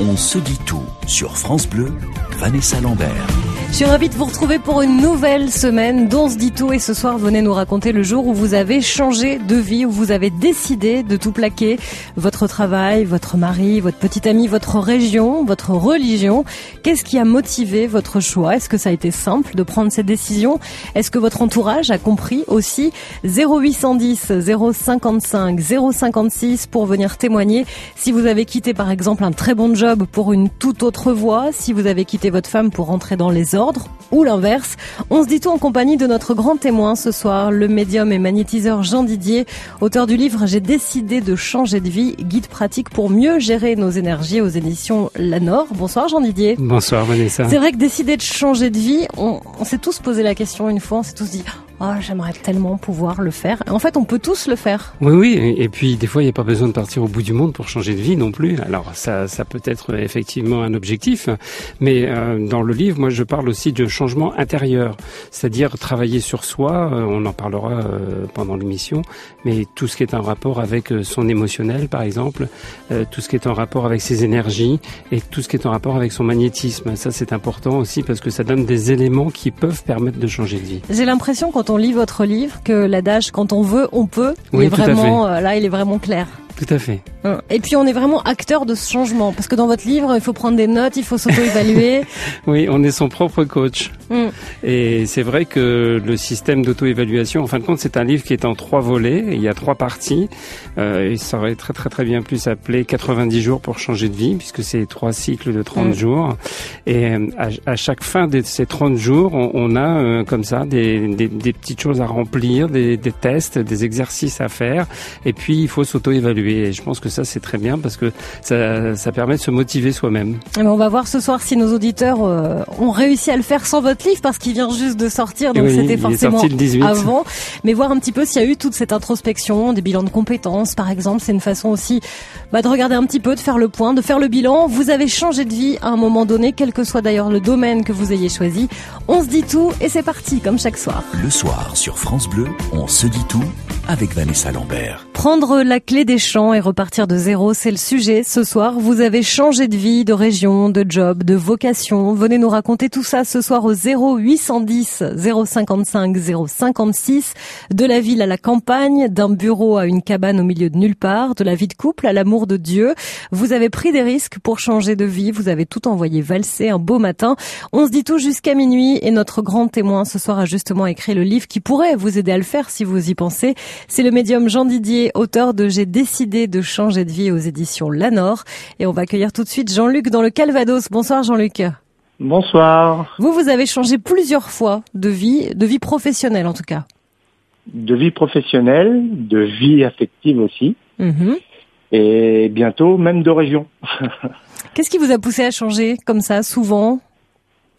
On se dit tout sur France Bleu, Vanessa Lambert. Je suis ravie de vous retrouver pour une nouvelle semaine. Dont se dit tout et ce soir venez nous raconter le jour où vous avez changé de vie, où vous avez décidé de tout plaquer, votre travail, votre mari, votre petite amie, votre région, votre religion. Qu'est-ce qui a motivé votre choix? Est-ce que ça a été simple de prendre cette décision? Est-ce que votre entourage a compris aussi? 0810 055 056 pour venir témoigner. Si vous avez quitté par exemple un très bon job pour une toute autre voie, si vous avez quitté votre femme pour rentrer dans les ou l'inverse. On se dit tout en compagnie de notre grand témoin ce soir, le médium et magnétiseur Jean Didier, auteur du livre J'ai décidé de changer de vie, guide pratique pour mieux gérer nos énergies aux éditions Lanor. Bonsoir Jean Didier. Bonsoir Vanessa. C'est vrai que décider de changer de vie, on, on s'est tous posé la question une fois, on s'est tous dit Oh, j'aimerais tellement pouvoir le faire. En fait, on peut tous le faire. Oui, oui. Et puis, des fois, il n'y a pas besoin de partir au bout du monde pour changer de vie non plus. Alors, ça, ça peut être effectivement un objectif. Mais euh, dans le livre, moi, je parle aussi de changement intérieur. C'est-à-dire travailler sur soi. Euh, on en parlera euh, pendant l'émission. Mais tout ce qui est en rapport avec son émotionnel, par exemple. tout ce qui est en rapport avec ses énergies. Et tout ce qui est en rapport avec son magnétisme. Ça, c'est important aussi parce que ça donne des éléments qui peuvent permettre de changer de vie. J'ai l'impression quand on lit votre livre que l'adage quand on veut, on peut, oui, est vraiment euh, là, il est vraiment clair. Tout à fait. Hein. Et puis on est vraiment acteur de ce changement parce que dans votre livre, il faut prendre des notes, il faut s'auto-évaluer. oui, on est son propre coach. Mm. Et c'est vrai que le système d'auto-évaluation, en fin de compte, c'est un livre qui est en trois volets. Il y a trois parties. Euh, il aurait très très très bien pu s'appeler 90 jours pour changer de vie puisque c'est trois cycles de 30 mm. jours. Et euh, à, chaque fin de ces 30 jours, on, a euh, comme ça des, des, des, petites choses à remplir, des, des tests, des exercices à faire. Et puis il faut s'auto-évaluer. Et je pense que ça, c'est très bien parce que ça, ça permet de se motiver soi-même. Eh ben, on va voir ce soir si nos auditeurs euh, ont réussi à le faire sans votre livre parce qu'il vient juste de sortir, donc c'était forcément avant. Mais voir un petit peu s'il y a eu toute cette introspection, des bilans de compétences, par exemple, c'est une façon aussi bah, de regarder un petit peu, de faire le point, de faire le bilan. Vous avez changé de vie à un moment donné, quel que soit d'ailleurs le domaine que vous ayez choisi. On se dit tout et c'est parti, comme chaque soir. Le soir sur France Bleu, on se dit tout avec Vanessa Lambert. Prendre la clé des champs et repartir de zéro, c'est le sujet. Ce soir, vous avez changé de vie, de région, de job, de vocation. Venez nous raconter tout ça ce soir au 0810 055 056. De la ville à la campagne, d'un bureau à une cabane au milieu de nulle part, de la vie de couple à l'amour de Dieu. Vous avez pris des risques pour changer de vie. Vous avez tout envoyé valser un beau matin. On se dit tout jusqu'à minuit et notre grand témoin ce soir a justement écrit le livre qui pourrait vous aider à le faire si vous y pensez. C'est le médium Jean Didier, auteur de J'ai décidé de changer de vie aux éditions Lanor. Et on va accueillir tout de suite Jean-Luc dans le Calvados. Bonsoir Jean-Luc. Bonsoir. Vous, vous avez changé plusieurs fois de vie, de vie professionnelle en tout cas. De vie professionnelle, de vie affective aussi. Mm-hmm. Et bientôt même de région. Qu'est-ce qui vous a poussé à changer comme ça, souvent?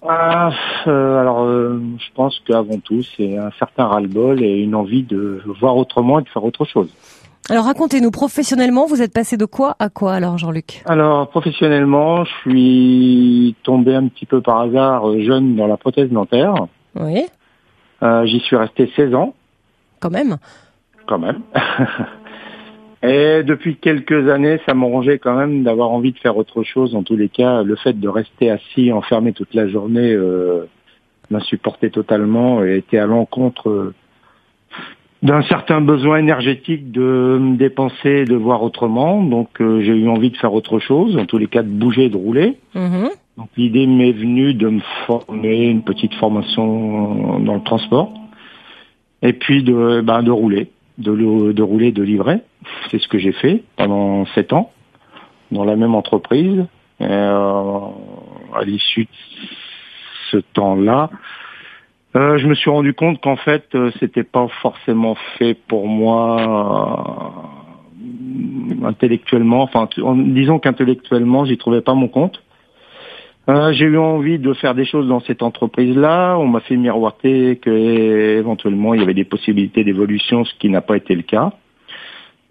Ah, euh, alors, euh, je pense qu'avant tout, c'est un certain ras-le-bol et une envie de voir autrement et de faire autre chose. Alors racontez-nous, professionnellement, vous êtes passé de quoi à quoi alors Jean-Luc? Alors professionnellement, je suis tombé un petit peu par hasard euh, jeune dans la prothèse dentaire. Oui. J'y suis resté 16 ans. Quand même Quand même. Et depuis quelques années, ça m'arrangeait quand même d'avoir envie de faire autre chose. En tous les cas, le fait de rester assis, enfermé toute la journée, euh, m'insupportait totalement et était à l'encontre euh, d'un certain besoin énergétique de me dépenser, de voir autrement. Donc euh, j'ai eu envie de faire autre chose, en tous les cas de bouger, de rouler. Mm-hmm. Donc l'idée m'est venue de me former, une petite formation dans le transport, et puis de, ben, de rouler de, de rouler, de livrer. C'est ce que j'ai fait pendant sept ans dans la même entreprise. Euh, à l'issue de ce temps-là, euh, je me suis rendu compte qu'en fait, euh, c'était pas forcément fait pour moi euh, intellectuellement. Enfin, disons qu'intellectuellement, j'y trouvais pas mon compte. Euh, j'ai eu envie de faire des choses dans cette entreprise-là. On m'a fait miroiter que éventuellement il y avait des possibilités d'évolution, ce qui n'a pas été le cas.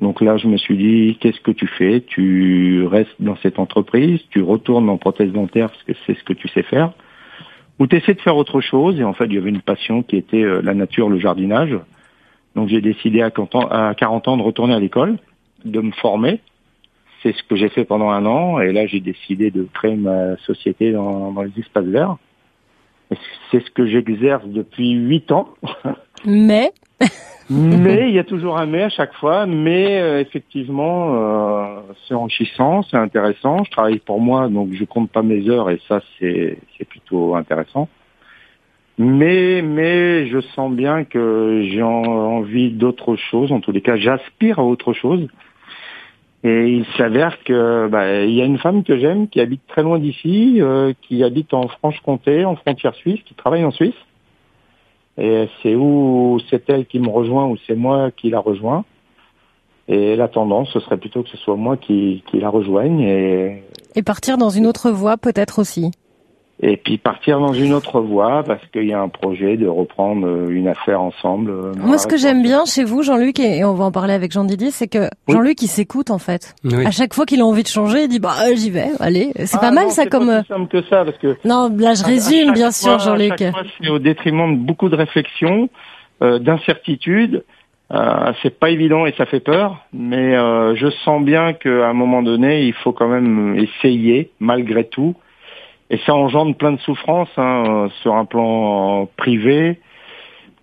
Donc là, je me suis dit, qu'est-ce que tu fais? Tu restes dans cette entreprise, tu retournes en prothèse dentaire parce que c'est ce que tu sais faire, ou tu essaies de faire autre chose. Et en fait, il y avait une passion qui était euh, la nature, le jardinage. Donc j'ai décidé à 40 ans de retourner à l'école, de me former c'est ce que j'ai fait pendant un an. Et là, j'ai décidé de créer ma société dans, dans les espaces verts. C'est ce que j'exerce depuis huit ans. Mais mais il y a toujours un mais à chaque fois. Mais euh, effectivement, euh, c'est enrichissant, c'est intéressant. Je travaille pour moi, donc je compte pas mes heures et ça c'est c'est plutôt intéressant. Mais mais je sens bien que j'ai envie d'autre chose. En tous les cas, j'aspire à autre chose. Et il s'avère que bah, il y a une femme que j'aime qui habite très loin d'ici, euh, qui habite en Franche-Comté, en frontière suisse, qui travaille en Suisse. Et c'est où c'est elle qui me rejoint ou c'est moi qui la rejoins. Et la tendance, ce serait plutôt que ce soit moi qui, qui la rejoigne. Et... et partir dans une autre voie peut-être aussi et puis partir dans une autre voie parce qu'il y a un projet de reprendre euh, une affaire ensemble. Euh, Moi, ce que j'aime bien chez vous, Jean-Luc, et on va en parler avec Jean Didier, c'est que Jean-Luc, il s'écoute en fait. À chaque fois qu'il a envie de changer, il dit bah euh, j'y vais, allez. C'est ah pas mal ça comme. Pas simple que ça parce que. Non, là je résume bien sûr, Jean-Luc. C'est au détriment de beaucoup de réflexions, euh, d'incertitudes. Euh, c'est pas évident et ça fait peur, mais je sens bien qu'à un moment donné, il faut quand même essayer, malgré tout, et ça engendre plein de souffrances hein, euh, sur un plan privé,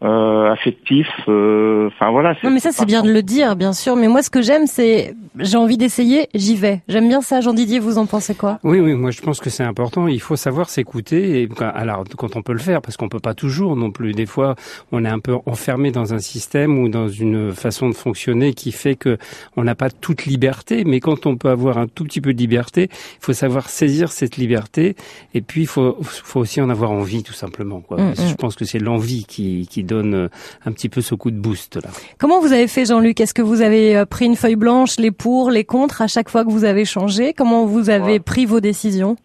euh, affectif. Euh, enfin voilà. Non mais ça c'est bien de le dire, bien sûr. Mais moi ce que j'aime c'est j'ai envie d'essayer, j'y vais. J'aime bien ça. Jean Didier, vous en pensez quoi? Oui oui, moi je pense que c'est important. Il faut savoir s'écouter. Et alors quand on peut le faire, parce qu'on peut pas toujours non plus. Des fois on est un peu enfermé dans un système ou dans une façon de fonctionner qui fait que on n'a pas toute liberté. Mais quand on peut avoir un tout petit peu de liberté, il faut savoir saisir cette liberté. Et puis il faut faut aussi en avoir envie tout simplement. Quoi. Mm, mm. Je pense que c'est l'envie qui qui donne euh, un petit peu ce coup de boost là. Comment vous avez fait Jean-Luc? Est-ce que vous avez euh, pris une feuille blanche, les pour, les contre à chaque fois que vous avez changé? Comment vous avez pris vos décisions?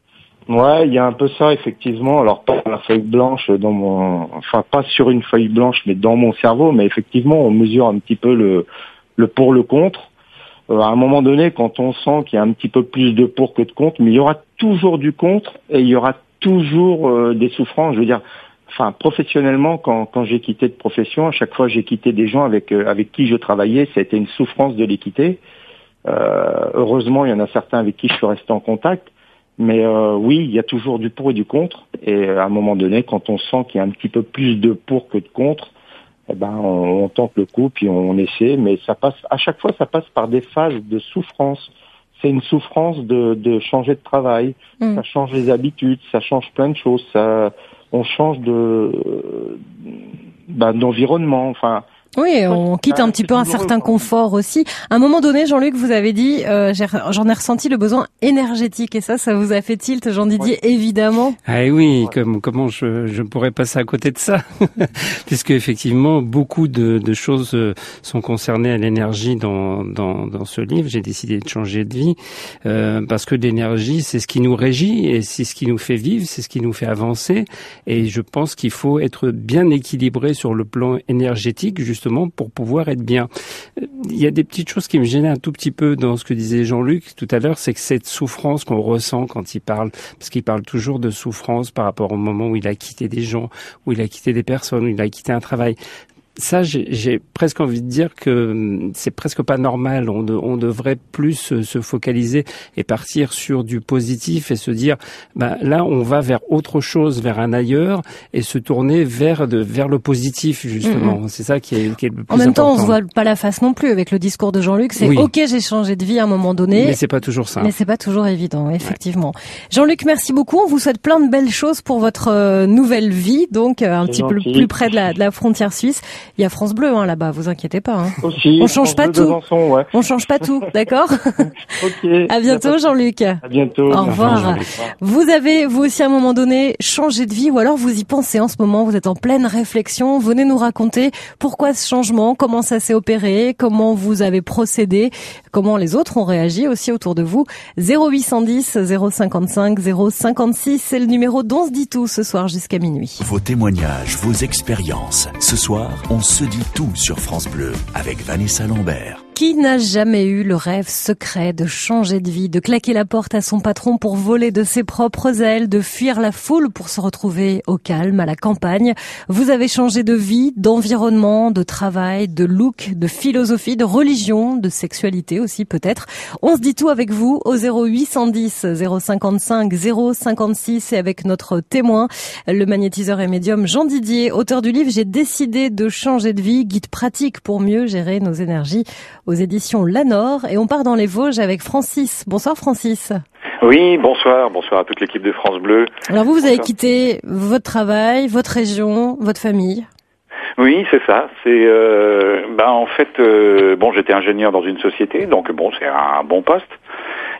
Ouais, il y a un peu ça effectivement. Alors pas la feuille blanche dans mon, enfin pas sur une feuille blanche, mais dans mon cerveau. Mais effectivement, on mesure un petit peu le le pour le contre. Euh, à un moment donné, quand on sent qu'il y a un petit peu plus de pour que de contre, mais il y aura toujours du contre et il y aura toujours des souffrances. Je veux dire, enfin professionnellement, quand, quand j'ai quitté de profession, à chaque fois j'ai quitté des gens avec euh, avec qui je travaillais, c'était une souffrance de les quitter. Euh, heureusement, il y en a certains avec qui je suis resté en contact. Mais euh, oui, il y a toujours du pour et du contre. Et à un moment donné, quand on sent qu'il y a un petit peu plus de pour que de contre, eh ben on, tente le coup puis on, essaie. Mais ça passe à chaque fois, ça passe par des phases de souffrance. C'est une souffrance de, de changer de travail. Mm. Ça change les habitudes, ça change plein de choses. Ça, on change de bah, d'environnement. Enfin, oui, on quitte un petit peu un certain confort aussi. À un moment donné, Jean-Luc, vous avez dit, euh, j'en ai ressenti le besoin énergétique, et ça, ça vous a fait tilt, Jean Didier, évidemment. Ah oui, comme, comment je, je pourrais passer à côté de ça? Puisque effectivement, beaucoup de, de, choses euh, sont concernées à l'énergie dans, dans, dans, ce livre. J'ai décidé de changer de vie euh, parce que l'énergie, c'est ce qui nous régit et c'est ce qui nous fait vivre, c'est ce qui nous fait avancer. Et je pense qu'il faut être bien équilibré sur le plan énergétique, justement pour pouvoir être bien. Il y a des petites choses qui me gênaient un tout petit peu dans ce que disait Jean-Luc tout à l'heure, c'est que cette souffrance qu'on ressent quand il parle, parce qu'il parle toujours de souffrance par rapport au moment où il a quitté des gens, où il a quitté des personnes, où il a quitté un travail ça, j'ai presque envie de dire que hum, c'est presque pas normal. On, on devrait plus se, focaliser et partir sur du positif et se dire, ben là, on va vers autre chose, vers un ailleurs, et se tourner vers de, vers le positif justement. C'est ça qui est, qui est, le plus important. En même temps, on se voit pas la face non plus avec le discours de Jean-Luc. C'est ok, j'ai changé de vie à un moment donné. Mais c'est pas toujours ça. Mais c'est pas toujours évident, effectivement. Jean-Luc, merci beaucoup. On vous souhaite plein de belles choses pour votre euh, nouvelle vie, donc euh, un petit peu plus près de la, de la frontière suisse. Il y a France Bleu hein, là-bas, vous inquiétez pas. Hein. Aussi, on change pas tout. On change pas tout, d'accord Ok. À bientôt Jean-Luc. À bientôt. Au revoir. Vous avez vous aussi à un moment donné changé de vie ou alors vous y pensez en ce moment, vous êtes en pleine réflexion, venez nous raconter pourquoi ce changement, comment ça s'est opéré, comment vous avez procédé, comment les autres ont réagi aussi autour de vous. 0810 055 056, c'est le numéro dont se dit tout ce soir jusqu'à minuit. Vos témoignages, vos expériences. Ce soir, on se dit tout sur France Bleu avec Vanessa Lambert. Qui n'a jamais eu le rêve secret de changer de vie, de claquer la porte à son patron pour voler de ses propres ailes, de fuir la foule pour se retrouver au calme, à la campagne? Vous avez changé de vie, d'environnement, de travail, de look, de philosophie, de religion, de sexualité aussi peut-être. On se dit tout avec vous au 0810 055 056 et avec notre témoin, le magnétiseur et médium Jean Didier, auteur du livre J'ai décidé de changer de vie, guide pratique pour mieux gérer nos énergies aux éditions Lanor. Et on part dans les Vosges avec Francis. Bonsoir Francis. Oui, bonsoir, bonsoir à toute l'équipe de France Bleu. Alors vous, vous avez quitté votre travail, votre région, votre famille? Oui, c'est ça. C'est, euh, bah, en fait, euh, bon, j'étais ingénieur dans une société, donc bon, c'est un bon poste.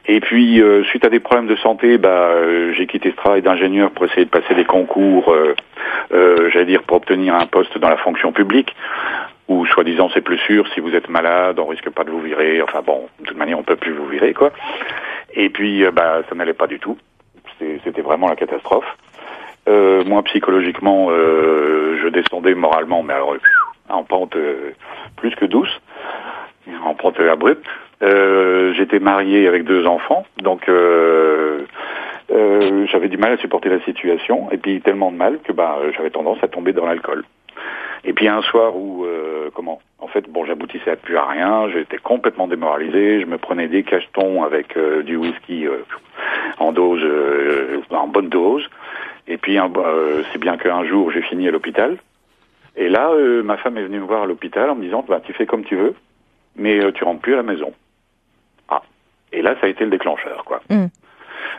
Et puis, euh, suite à des problèmes de santé, bah, euh, j'ai quitté ce travail d'ingénieur pour essayer de passer des concours, j'allais dire, pour obtenir un poste dans la fonction publique ou soi-disant c'est plus sûr, si vous êtes malade, on risque pas de vous virer, enfin bon, de toute manière on peut plus vous virer quoi. Et puis euh, bah ça n'allait pas du tout, c'était vraiment la catastrophe. Euh, moi psychologiquement, euh, je descendais moralement, mais alors en pente euh, plus que douce, en pente abrupte. Euh, J'étais marié avec deux enfants, donc j'avais du mal à supporter la situation, et puis tellement de mal que bah j'avais tendance à tomber dans l'alcool. Et puis un soir où, euh, comment, en fait, bon, j'aboutissais à plus à rien, j'étais complètement démoralisé, je me prenais des cachetons avec euh, du whisky euh, en dose, en bonne dose. Et puis, c'est bien qu'un jour, j'ai fini à l'hôpital. Et là, ma femme est venue me voir à l'hôpital en me disant, bah, tu fais comme tu veux, mais tu rentres plus à la maison. Ah. Et là, ça a été le déclencheur, quoi. Mm.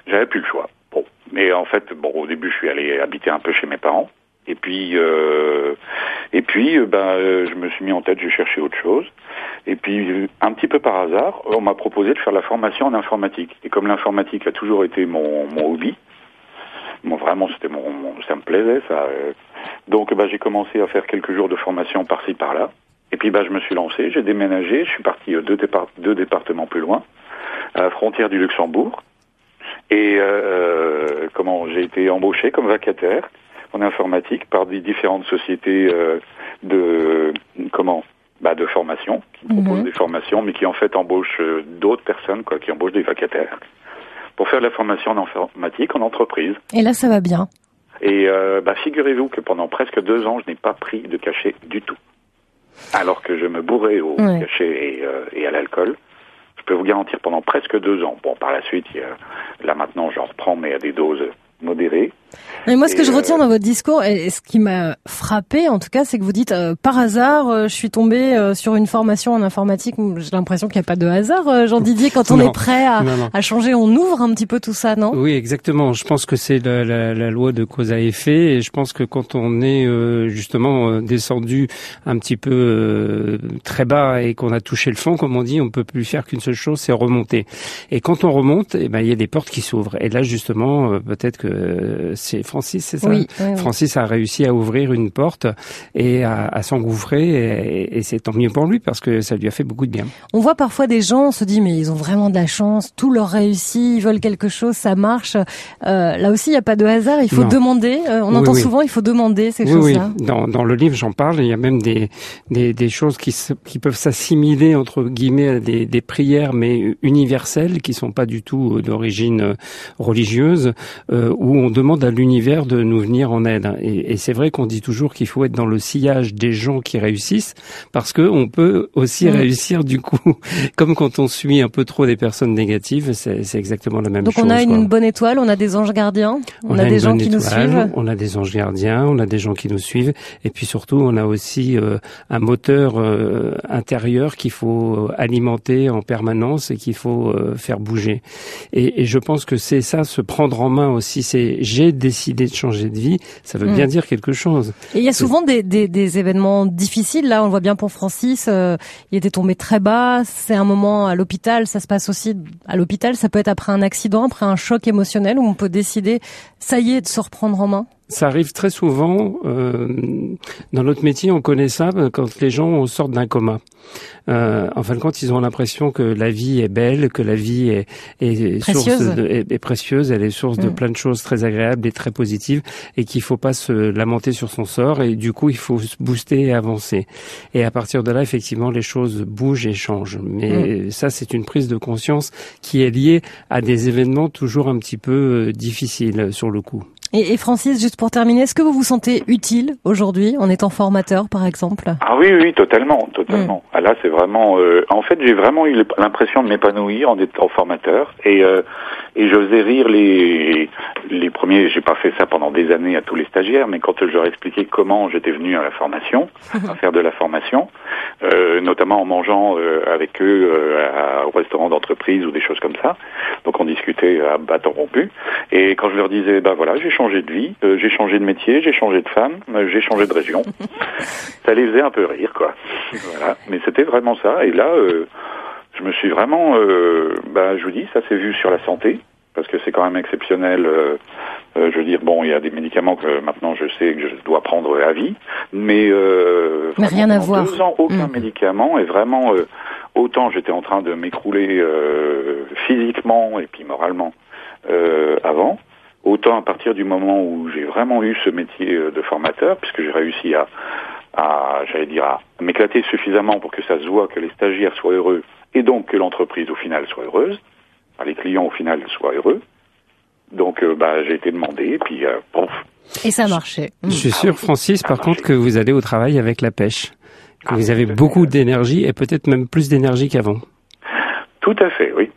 J'avais plus le choix. Bon. Mais en fait, bon, au début, je suis allé habiter un peu chez mes parents. Et puis, euh, et puis, euh, ben, euh, je me suis mis en tête, j'ai cherché autre chose. Et puis, un petit peu par hasard, on m'a proposé de faire la formation en informatique. Et comme l'informatique a toujours été mon, mon hobby, bon, vraiment, c'était mon, ça me plaisait, ça. donc, ben, j'ai commencé à faire quelques jours de formation par-ci, par-là. Et puis, ben, je me suis lancé, j'ai déménagé, je suis parti deux, deux départements plus loin, à la frontière du Luxembourg. Et euh, comment j'ai été embauché comme vacataire en informatique par des différentes sociétés euh, de comment bah, de formation qui mhm. proposent des formations, mais qui en fait embauchent euh, d'autres personnes, quoi, qui embauchent des vacataires pour faire de la formation en informatique en entreprise. Et là, ça va bien. Et euh, bah, figurez-vous que pendant presque deux ans, je n'ai pas pris de cachet du tout, alors que je me bourrais au cachet et, et à l'alcool. Je peux vous garantir pendant presque deux ans. Bon, par la suite, là maintenant, j'en reprends, mais à des doses modérées. Mais moi, ce que je retiens dans votre discours, et ce qui m'a frappé, en tout cas, c'est que vous dites euh, par hasard, euh, je suis tombé euh, sur une formation en informatique. J'ai l'impression qu'il n'y a pas de hasard, Jean Didier. Quand on est prêt à, à, changer, on ouvre un petit peu tout ça, non? Oui, exactement. Je pense que c'est la, la, la, loi de cause à effet, et je pense que quand on est justement descendu un petit peu très bas et qu'on a touché le fond, comme on dit, on peut plus faire qu'une seule chose, c'est remonter. Et quand on remonte, eh ben il y a des portes qui s'ouvrent. Et là, justement, peut-être que c'est Francis, c'est ça oui, Francis a réussi à ouvrir une porte et à, s'engouffrer et, c'est tant mieux pour lui parce que ça lui a fait beaucoup de bien. On voit parfois des gens, on se dit mais ils ont vraiment de la chance, tout leur réussit, ils veulent quelque chose, ça marche. Euh, là aussi, il n'y a pas de hasard, il faut demander. Euh, on entend souvent, il faut demander ces choses-là. Oui. Dans, dans le livre, j'en parle. Il y a même des, des, des choses qui, qui peuvent s'assimiler entre guillemets à des, des prières, mais universelles, qui sont pas du tout euh, d'origine religieuse, où on demande à l'univers de nous venir en aide. Et, c'est vrai qu'on dit toujours qu'il faut être dans le sillage des gens qui réussissent, parce que on peut aussi mm. réussir du coup, comme quand on suit un peu trop des personnes négatives, c'est exactement la même chose. Donc on a une bonne étoile, on a des anges gardiens, on, a, des gens qui nous suivent. On a des anges gardiens, on a des gens qui nous suivent, et puis surtout on a aussi euh, un moteur euh, intérieur qu'il faut alimenter en permanence et qu'il faut euh, faire bouger. Et, et je pense que c'est ça, se prendre en main aussi. C'est j'ai décidé de changer de vie, ça veut bien mm. dire quelque chose. Et il y a souvent des, des, des, événements difficiles. Là, on le voit bien pour Francis. Euh, il était tombé très bas. C'est un moment à l'hôpital. Ça se passe aussi à l'hôpital. Ça peut être après un accident, après un choc émotionnel où on peut décider, ça y est, de se reprendre en main? Ça arrive très souvent euh, dans notre métier. On connaît ça quand les gens sortent d'un coma. Euh, en fin de compte, ils ont l'impression que la vie est belle, que la vie est, est précieuse. est, précieuse, elle est source de mm. plein de choses très agréables et très positives, et qu'il faut pas se lamenter sur son sort. Et du coup, il faut se booster et avancer. Et à partir de là, effectivement, les choses bougent et changent. Mais mm. ça, c'est une prise de conscience qui est liée à des événements toujours un petit peu euh, difficiles sur le coup. Et, Francis, juste pour terminer, est-ce que vous vous sentez utile aujourd'hui en étant formateur, par exemple? Ah oui, oui, totalement, totalement. Mm. Ah, là, c'est vraiment. Euh, en fait, j'ai vraiment eu l'impression de m'épanouir en étant formateur, et euh, et je faisais rire les les premiers. J'ai pas fait ça pendant des années à tous les stagiaires, mais quand je leur expliquais comment j'étais venu à la formation, à faire de la formation, euh, notamment en mangeant euh, avec eux euh, au restaurant d'entreprise ou des choses comme ça. Donc on discutait à bâton rompu. Et quand je leur disais, bah voilà, j'ai changé de vie, j'ai changé de métier, j'ai changé de femme, j'ai changé de région, ça les faisait un peu rire, quoi. voilà. Mais c'était vraiment ça. Et là, je me suis vraiment, bah, je vous dis, ça s'est vu sur la santé parce que c'est quand même exceptionnel. Euh, euh, je veux dire, bon, il y a des médicaments que maintenant je sais que je dois prendre à vie, mais, euh, mais rien à voir. Deux ans, aucun mm. médicament et vraiment euh, autant j'étais en train de m'écrouler physiquement et puis moralement avant, autant à partir du moment où j'ai vraiment eu ce métier de formateur, puisque j'ai réussi à, à j'allais dire, à m'éclater suffisamment pour que ça se voit que les stagiaires soient heureux et donc que l'entreprise au final soit heureuse les clients au final soient heureux. Donc euh, bah, j'ai été demandé, et puis euh, Et ça marchait. Je suis sûr, Francis, par contre, que vous allez au travail avec la pêche, que vous avez beaucoup d'énergie et peut-être même plus d'énergie qu'avant. Tout à fait, oui.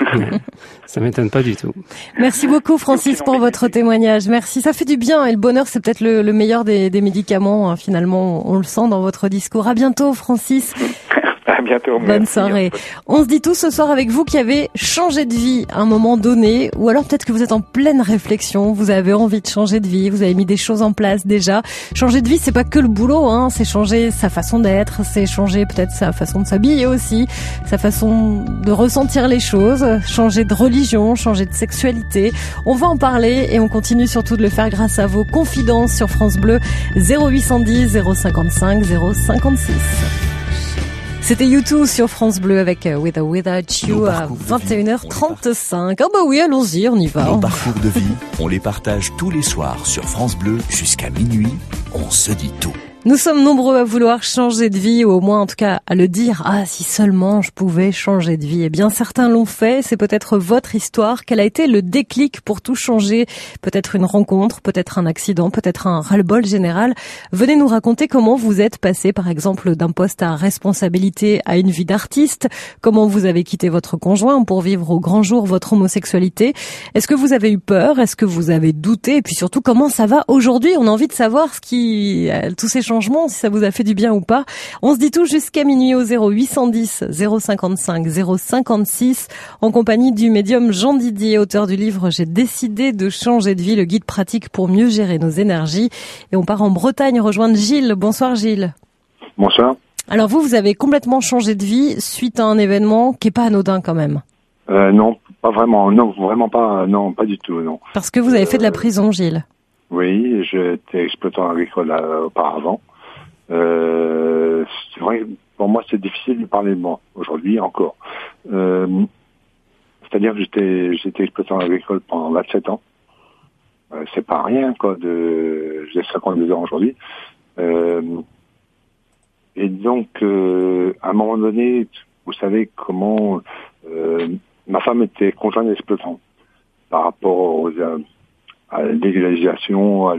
ça m'étonne pas du tout. Merci beaucoup Francis pour votre témoignage. Merci, ça fait du bien et le bonheur c'est peut-être le, meilleur des, médicaments. Hein. Finalement, on le sent dans votre discours. À bientôt Francis. Bientôt. Bonne soirée. On se dit tout ce soir avec vous qui avez changé de vie à un moment donné, ou alors peut-être que vous êtes en pleine réflexion, vous avez envie de changer de vie, vous avez mis des choses en place déjà. Changer de vie, c'est pas que le boulot, hein, c'est changer sa façon d'être, c'est changer peut-être sa façon de s'habiller aussi, sa façon de ressentir les choses, changer de religion, changer de sexualité. On va en parler et on continue surtout de le faire grâce à vos confidences sur France Bleu 0810 055 056. C'était YouTube sur France Bleu avec euh, With or Without You à 21h35. Ah bah oui, allons-y, on y va. Nos parcours de vie, on les partage tous les soirs sur France Bleu jusqu'à minuit. On se dit tout. Nous sommes nombreux à vouloir changer de vie, ou au moins en tout cas à le dire, ah si seulement je pouvais changer de vie. Eh bien certains l'ont fait, c'est peut-être votre histoire. Quel a été le déclic pour tout changer? Peut-être une rencontre, peut-être un accident, peut-être un ras-le-bol général. Venez nous raconter comment vous êtes passé par exemple d'un poste à responsabilité à une vie d'artiste, comment vous avez quitté votre conjoint pour vivre au grand jour votre homosexualité. Est-ce que vous avez eu peur? Est-ce que vous avez douté? Et puis surtout comment ça va aujourd'hui? On a envie de savoir ce qui, euh, tous ces changements si ça vous a fait du bien ou pas. On se dit tout jusqu'à minuit au 0810 055 056 en compagnie du médium Jean Didier, auteur du livre J'ai décidé de changer de vie, le guide pratique pour mieux gérer nos énergies. Et on part en Bretagne rejoindre Gilles. Bonsoir Gilles. Bonsoir. Alors vous, vous avez complètement changé de vie suite à un événement qui est pas anodin quand même. Euh, non, pas vraiment. Non, vraiment pas. Non, pas du tout. Non. Parce que vous avez fait de la prison, Gilles. Oui, j'étais exploitant agricole euh, auparavant. Euh, c'est vrai, pour moi, c'est difficile de parler de moi aujourd'hui encore. Euh, C'est-à-dire que j'étais, j'étais exploitant agricole pendant 27 ans. Euh, c'est pas rien, quoi. De, j'ai 52 ans aujourd'hui. Euh, et donc, à un moment donné, vous savez comment ma femme était conjointe d'exploitant par rapport aux, à légalisation, à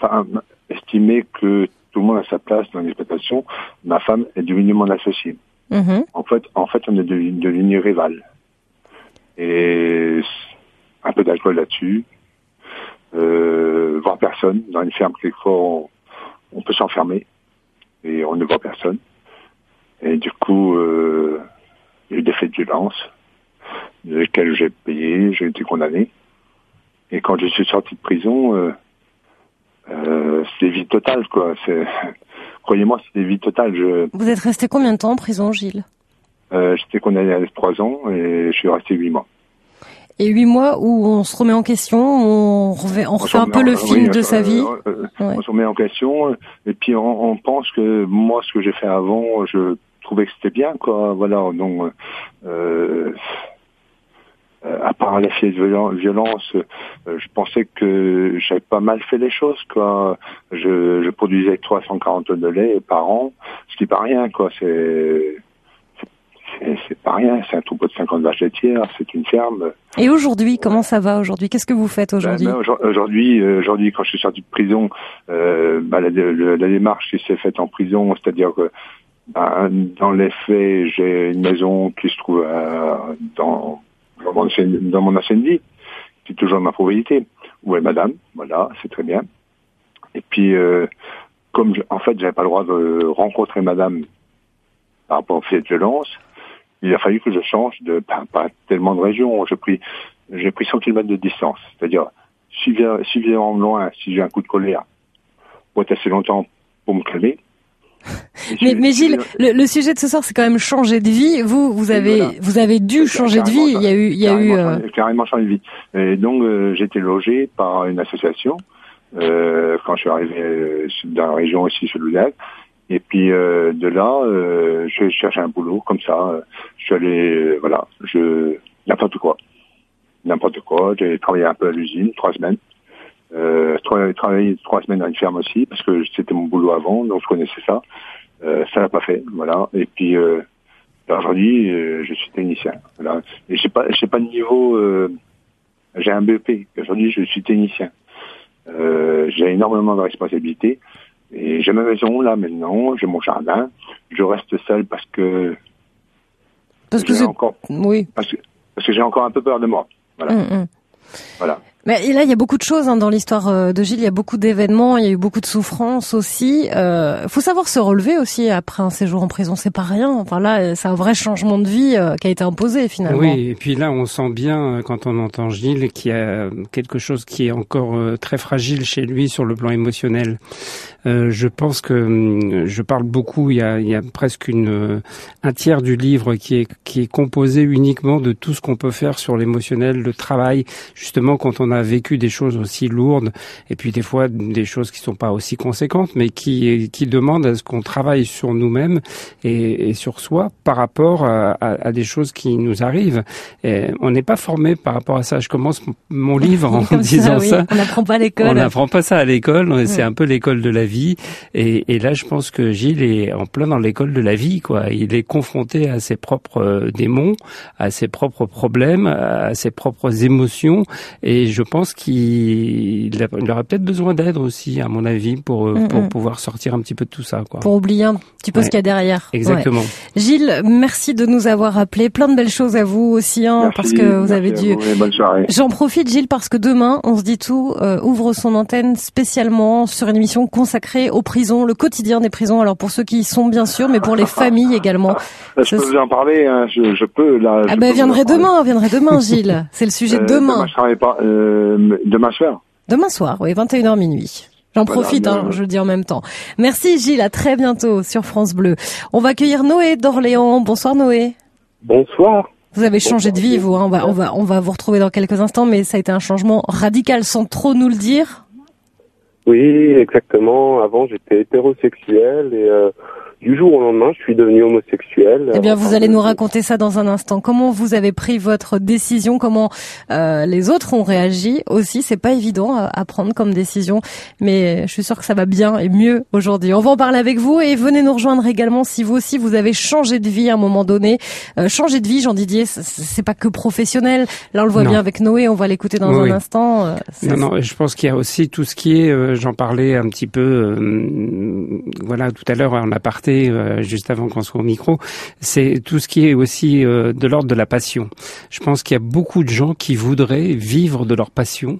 enfin, estimer que tout le monde a sa place dans l'exploitation, ma femme est devenue mon associée. Mm-hmm. En fait, en fait, on est devenus rivales. Et un peu d'alcool là-dessus, euh, voir personne dans une ferme quelquefois on, on peut s'enfermer et on ne voit personne. Et du coup, euh, il y a eu des faits de violence, lesquels j'ai payé, j'ai été condamné. Et quand je suis sorti de prison, euh, euh, c'est vie totale, quoi. Croyez-moi, c'est vie totale. Je... Vous êtes resté combien de temps en prison, Gilles euh, J'étais condamné à trois ans et je suis resté huit mois. Et huit mois où on se remet en question, on, refait, on refait un peu le film de sa vie. On se remet en question, et puis on, on pense que moi, ce que j'ai fait avant, je trouvais que c'était bien, quoi. Voilà, donc euh, euh, à part l'effet de violence, euh, je pensais que j'avais pas mal fait les choses, quoi. Je, je produisais 340 tonnes de lait par an, ce qui n'est pas rien, quoi. C'est c'est pas rien, c'est un troupeau de 50 vaches laitières, c'est une ferme. Et aujourd'hui, comment ça va aujourd'hui? Qu'est-ce que vous faites ben, aujourd'hui? ben, Aujourd'hui, euh, aujourd'hui, quand je suis sorti de prison, euh, ben, la, la, démarche qui s'est faite en prison, c'est-à-dire que ben, dans les faits, j'ai une maison qui se trouve euh, dans, dans, mon dans mon ancienne vie, qui est toujours ma propriété. Est madame? Voilà, c'est très bien. Et puis, euh, comme je, en fait, j'avais pas le droit de rencontrer madame par rapport au fait de violence, il a fallu que je change de pas, tellement de région. J'ai pris j'ai pris 100 km de distance. C'est-à-dire, si je en loin, si j'ai un coup de colère, pour être assez longtemps pour me calmer, mais, mais Gilles, le, sujet de ce soir, c'est quand même changer de vie. Vous, vous avez, vous avez dû changer de vie. Il y a eu, il y a eu euh... carrément changé de vie. Et donc, euh, été logé par une association euh, quand je suis arrivé dans la région ici sur Loudac. Et puis euh, de là, je cherchais un boulot comme ça. Je suis allé, voilà, je n'importe quoi, n'importe quoi. J'ai travaillé un peu à l'usine, trois semaines. Euh, travaillé trois semaines dans une ferme aussi parce que c'était mon boulot avant, donc je connaissais ça. Euh, ça l'a pas fait, voilà. Et puis euh, aujourd'hui, euh, je suis technicien. Voilà. Et j'ai pas, j'ai pas de niveau. Euh, j'ai un BEP. Aujourd'hui, je suis technicien. Euh, j'ai énormément de responsabilités. Et j'ai ma maison là maintenant, j'ai mon jardin. Je reste seul parce que parce que j'ai encore oui parce que, parce que j'ai encore un peu peur de moi. Voilà. Hum, hum. Voilà. Mais là, il y a beaucoup de choses hein, dans l'histoire euh, de Gilles. Il y a beaucoup d'événements, il y a eu beaucoup de souffrances aussi. Euh, faut savoir se relever aussi après un séjour en prison. C'est pas rien. Enfin là, c'est un vrai changement de vie euh, qui a été imposé finalement. Oui, et puis là, on sent bien euh, quand on entend Gilles qu'il y a quelque chose qui est encore très fragile chez lui sur le plan émotionnel. Je pense que hum, je parle beaucoup. Il y a, il y a presque une un tiers du livre qui est qui est composé uniquement de tout ce qu'on peut faire sur l'émotionnel, le travail, justement quand on a vécu des choses aussi lourdes et puis des fois des choses qui sont pas aussi conséquentes, mais qui qui demandent à ce qu'on travaille sur nous-mêmes et, et, sur soi par rapport à, à, des choses qui nous arrivent. Et on n'est pas formé par rapport à ça. Je commence mon livre en disant ça. On n'apprend pas à l'école. On n'apprend pas ça à l'école. C'est un peu l'école de la vie. Et, et, là, je pense que Gilles est en plein dans l'école de la vie. Quoi. Il est confronté à ses propres euh, démons, à ses propres problèmes, à ses propres émotions. Et je pense qu'il aura peut-être besoin d'aide aussi, à mon avis, pour, euh, pour pouvoir sortir un petit peu de tout ça. Quoi. Pour oublier un petit peu ce qu'il y a derrière. Exactement. Gilles, merci de nous avoir appelé. Plein de belles choses à vous aussi, hein, parce que vous avez dû. Bonne soirée. J'en profite, Gilles, parce que demain, on se dit tout, euh, ouvre son antenne spécialement sur une émission consacrée aux prisons, le quotidien des prisons. Alors pour ceux qui y sont, bien sûr, mais pour les familles également. Je peux vous en parler, hein, je, je, peux là. ah ben viendrai demain, viendrai demain, Gilles. C'est le sujet de euh, demain. demain je travaille pas. Euh, demain soir. Demain soir, oui, 21h minuit. J'en profite, hein, je le dis en même temps. Merci Gilles, à très bientôt sur France Bleu. On va accueillir Noé d'Orléans. Bonsoir Noé. Bonsoir. Vous avez changé de vie, vous. Hein. On, va, on, va, on va vous retrouver dans quelques instants, mais ça a été un changement radical sans trop nous le dire. Oui, exactement. Avant, j'étais hétérosexuel et euh, du jour au lendemain, je suis devenu homosexuel. Eh bien, vous allez nous raconter ça dans un instant. Comment vous avez pris votre décision? Comment euh, les autres ont réagi? Aussi C'est pas évident à, prendre comme décision, mais je suis sûre que ça va bien et mieux aujourd'hui. On va en parler avec vous et venez nous rejoindre également si vous aussi vous avez changé de vie à un moment donné. Euh, changer de vie, Jean Didier, c'est pas que professionnel. Là, on le voit bien avec Noé. On va l'écouter dans un instant. Euh, non, non, je pense qu'il y a aussi tout ce qui est. Euh, j'en parlais un petit peu. Euh, voilà, tout à l'heure on a parté euh, juste avant qu'on soit au micro, c'est tout ce qui est aussi euh, de l'ordre de la passion. Je pense qu'il y a beaucoup de gens qui voudraient vivre de leur passion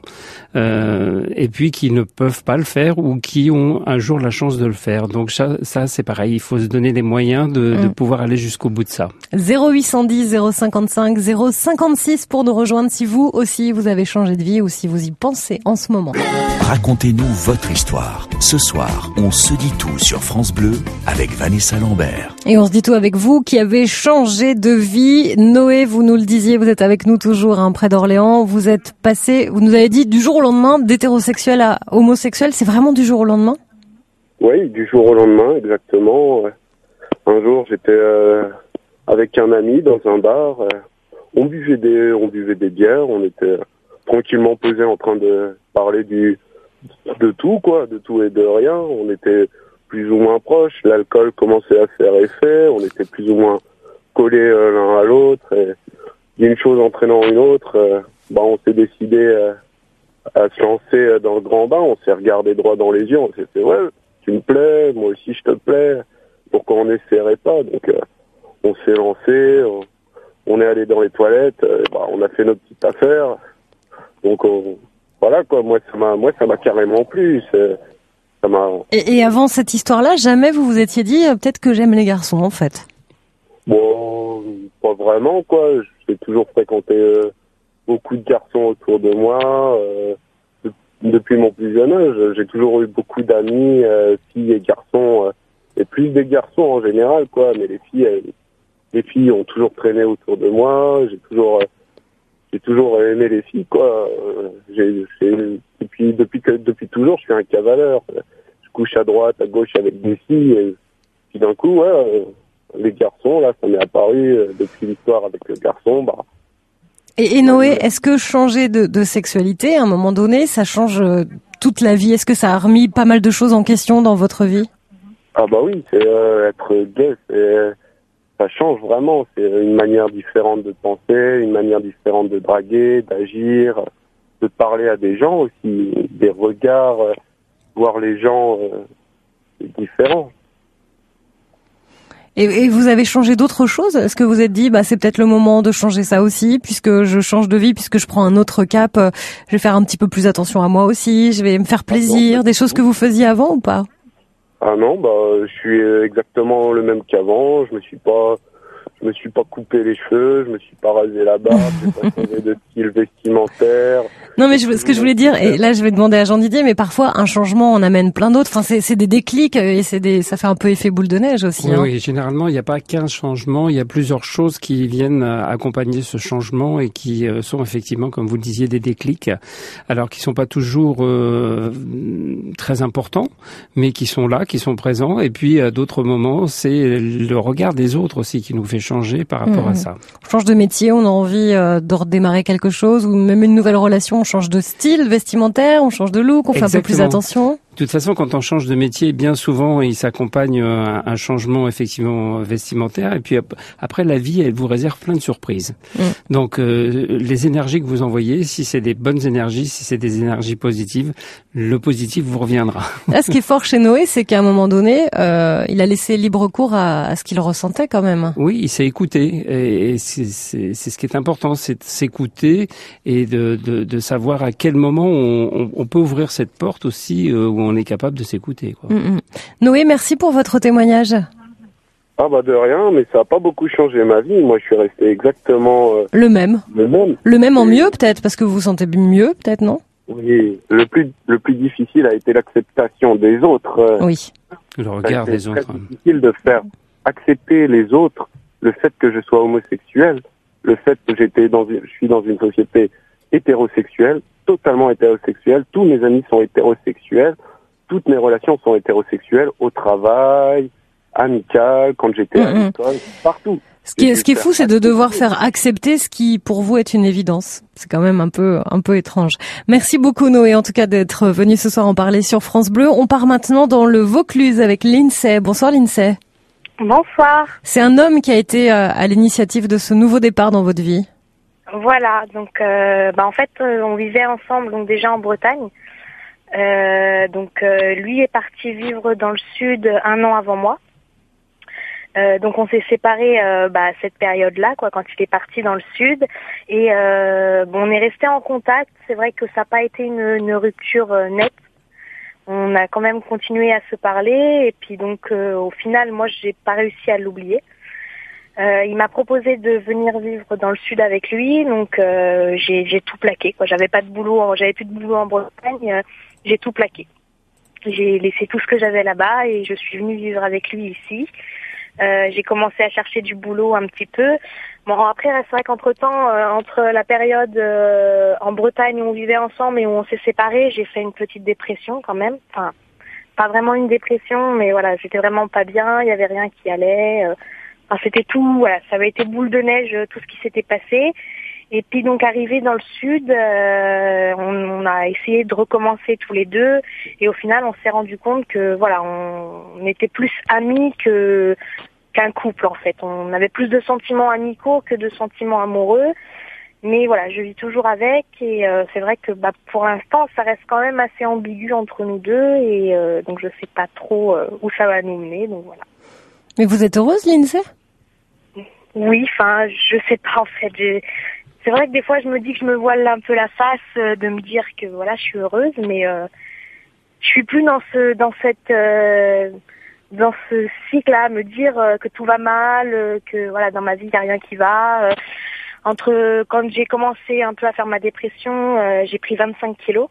euh, et puis qui ne peuvent pas le faire ou qui ont un jour la chance de le faire. Donc ça, ça c'est pareil, il faut se donner les moyens de, de mm. pouvoir aller jusqu'au bout de ça. 0810 055 056 pour nous rejoindre si vous aussi vous avez changé de vie ou si vous y pensez en ce moment. Racontez-nous votre histoire. Ce soir, on se dit tout sur France Bleu avec Vanessa Lambert. Et on se dit tout avec vous qui avez changé de vie. Noé, vous nous le disiez, vous êtes avec nous toujours hein, près d'Orléans. Vous êtes passé, vous nous avez dit du jour au lendemain d'hétérosexuel à homosexuel. C'est vraiment du jour au lendemain? Oui, du jour au lendemain, exactement. Un jour, j'étais euh, avec un ami dans un bar. Euh, on buvait des, on buvait des bières. On était tranquillement posés en train de parler du de tout, quoi, de tout et de rien. On était plus ou moins proches. L'alcool commençait à faire effet. On était plus ou moins collés euh, l'un à l'autre. Et une chose entraînant une autre, euh, bah, on s'est décidé euh, à se lancer dans le grand bain. On s'est regardé droit dans les yeux. On s'est fait, ouais, tu me plais, moi aussi je te plais. Pourquoi on n'essaierait pas? Donc, on s'est lancé. On, est allé dans les toilettes. Bah, on a fait nos petites affaires. Donc, on, voilà quoi. Moi, ça m'a, moi, ça m'a carrément plu. Et, et, avant cette histoire-là, jamais vous vous étiez dit euh, peut-être que j'aime les garçons en fait. Bon, pas vraiment quoi. J'ai toujours fréquenté euh, beaucoup de garçons autour de moi. Euh, depuis mon plus jeune âge, j'ai toujours eu beaucoup d'amis, filles et garçons, et plus des garçons en général quoi. Mais les filles, les filles ont toujours traîné autour de moi. J'ai toujours j'ai toujours aimé les filles, quoi. J'ai, depuis, depuis depuis toujours, je suis un cavaleur. Je couche à droite, à gauche avec des filles. Et puis d'un coup, ouais, les garçons, là, ça m'est apparu euh, depuis l'histoire avec le garçon, bah. Et, Noé, est-ce que changer de, de, sexualité, à un moment donné, ça change euh, toute la vie? Est-ce que ça a remis pas mal de choses en question dans votre vie? Ah bah oui, c'est euh, être gay, c'est ça change vraiment. C'est une manière différente de penser, une manière différente de draguer, d'agir, de parler à des gens aussi, des regards, euh, voir les gens euh, différents. Et, vous avez changé d'autres choses? Est-ce que vous êtes dit, bah c'est peut-être le moment de changer ça aussi, puisque je change de vie, puisque je prends un autre cap, euh, je vais faire un petit peu plus attention à moi aussi, je vais me faire plaisir, des choses que vous faisiez avant ou pas? Ah non, bah je suis exactement le même qu'avant. Je me suis pas, je me suis pas coupé les cheveux, je me suis pas rasé la barbe, j'ai pas changé de style vestimentaire. Non, mais je, ce que je voulais dire, et là je vais demander à Jean Didier, mais parfois un changement en amène plein d'autres. Enfin, c'est des déclics et c'est des, ça fait un peu effet boule de neige aussi. Oui, hein. oui généralement il n'y a pas qu'un changement, il y a plusieurs choses qui viennent euh, accompagner ce changement et qui euh, sont effectivement, comme vous le disiez, des déclics. Alors qui sont pas toujours euh, très importants, mais qui sont là, qui sont présents. Et puis à d'autres moments, c'est le regard des autres aussi qui nous fait changer par rapport à ça. On change de métier, on a envie de redémarrer quelque chose ou même une nouvelle relation on change de style vestimentaire, on change de look, on fait un peu plus attention. De toute façon, quand on change de métier, bien souvent, il s'accompagne un, un, changement effectivement vestimentaire. Et puis après, la vie, elle vous réserve plein de surprises. Mm. Donc, euh, les énergies que vous envoyez, si c'est des bonnes énergies, si c'est des énergies positives, le positif vous reviendra. Là, ce qui est fort chez Noé, c'est qu'à un moment donné, euh, il a laissé libre cours à, à ce qu'il ressentait quand même. Oui, il s'est écouté. Et, c'est ce qui est important, c'est de s'écouter et de, de, de, savoir à quel moment on, on, peut ouvrir cette porte aussi euh, on est capable de s'écouter. Mm, mm. Noé, merci pour votre témoignage. Ah bah de rien, mais ça n'a pas beaucoup changé ma vie. Moi, je suis resté exactement euh, le même. Le même. Le même en mieux peut-être, parce que vous vous sentez mieux peut-être, non? Oui. Le plus le plus difficile a été l'acceptation des autres. Euh. Oui. Le regard des autres. C'est difficile de faire accepter les autres, le fait que je sois homosexuel, le fait que j'étais dans je suis dans une société hétérosexuelle, totalement hétérosexuelle. Tous mes amis sont hétérosexuels toutes mes relations sont hétérosexuelles, au travail, amicales, quand j'étais à mm-hmm. l'école, partout. Ce qui est, ce qui est fou, c'est de devoir faire accepter ce qui, pour vous, est une évidence. C'est quand même un peu, un peu étrange. Merci beaucoup, Noé, en tout cas, d'être venu ce soir en parler sur France Bleu. On part maintenant dans le Vaucluse avec Lindsay. Bonsoir, Lindsay. Bonsoir. C'est un homme qui a été euh, à l'initiative de ce nouveau départ dans votre vie. Voilà. Donc, euh, bah, en fait, euh, on vivait ensemble, donc déjà en Bretagne. Euh, donc euh, lui est parti vivre dans le sud un an avant moi. Euh, donc on s'est séparés bah, à cette période-là, quoi, quand il est parti dans le sud. Et bon, on est resté en contact. C'est vrai que ça n'a pas été une, une rupture nette. On a quand même continué à se parler. Et puis donc au final, moi, j'ai pas réussi à l'oublier. Euh, il m'a proposé de venir vivre dans le sud avec lui, donc euh, j'ai tout plaqué. J'avais pas de boulot, j'avais plus de boulot en Bretagne j'ai tout plaqué. J'ai laissé tout ce que j'avais là-bas et je suis venue vivre avec lui ici. Euh, j'ai commencé à chercher du boulot un petit peu. Bon, après, c'est vrai qu'entre temps, euh, entre la période euh, en Bretagne où on vivait ensemble et où on s'est séparés, j'ai fait une petite dépression quand même. Enfin, pas vraiment une dépression, mais voilà, j'étais vraiment pas bien. Il y avait rien qui allait. Enfin, c'était tout. Voilà, ça avait été boule de neige tout ce qui s'était passé. Et puis donc arrivé dans le sud, on, on, a essayé de recommencer tous les deux et au final on s'est rendu compte que voilà on, on était plus amis que qu'un couple en fait. On avait plus de sentiments amicaux que de sentiments amoureux. Mais voilà, je vis toujours avec et euh, c'est vrai que bah, pour l'instant, ça reste quand même assez ambigu entre nous deux et euh, donc je sais pas trop euh, où ça va nous mener. Donc voilà. Mais vous êtes heureuse, Lindsay? Oui, enfin, je sais pas en fait. C'est vrai que des fois, je me dis que je me voile un peu la face de me dire que voilà, je suis heureuse, mais je suis plus dans ce dans cette dans ce cycle-là, me dire euh, que tout va mal, euh, que voilà dans ma vie il n'y a rien qui va. Euh, entre quand j'ai commencé un peu à faire ma dépression, j'ai pris 25 kilos.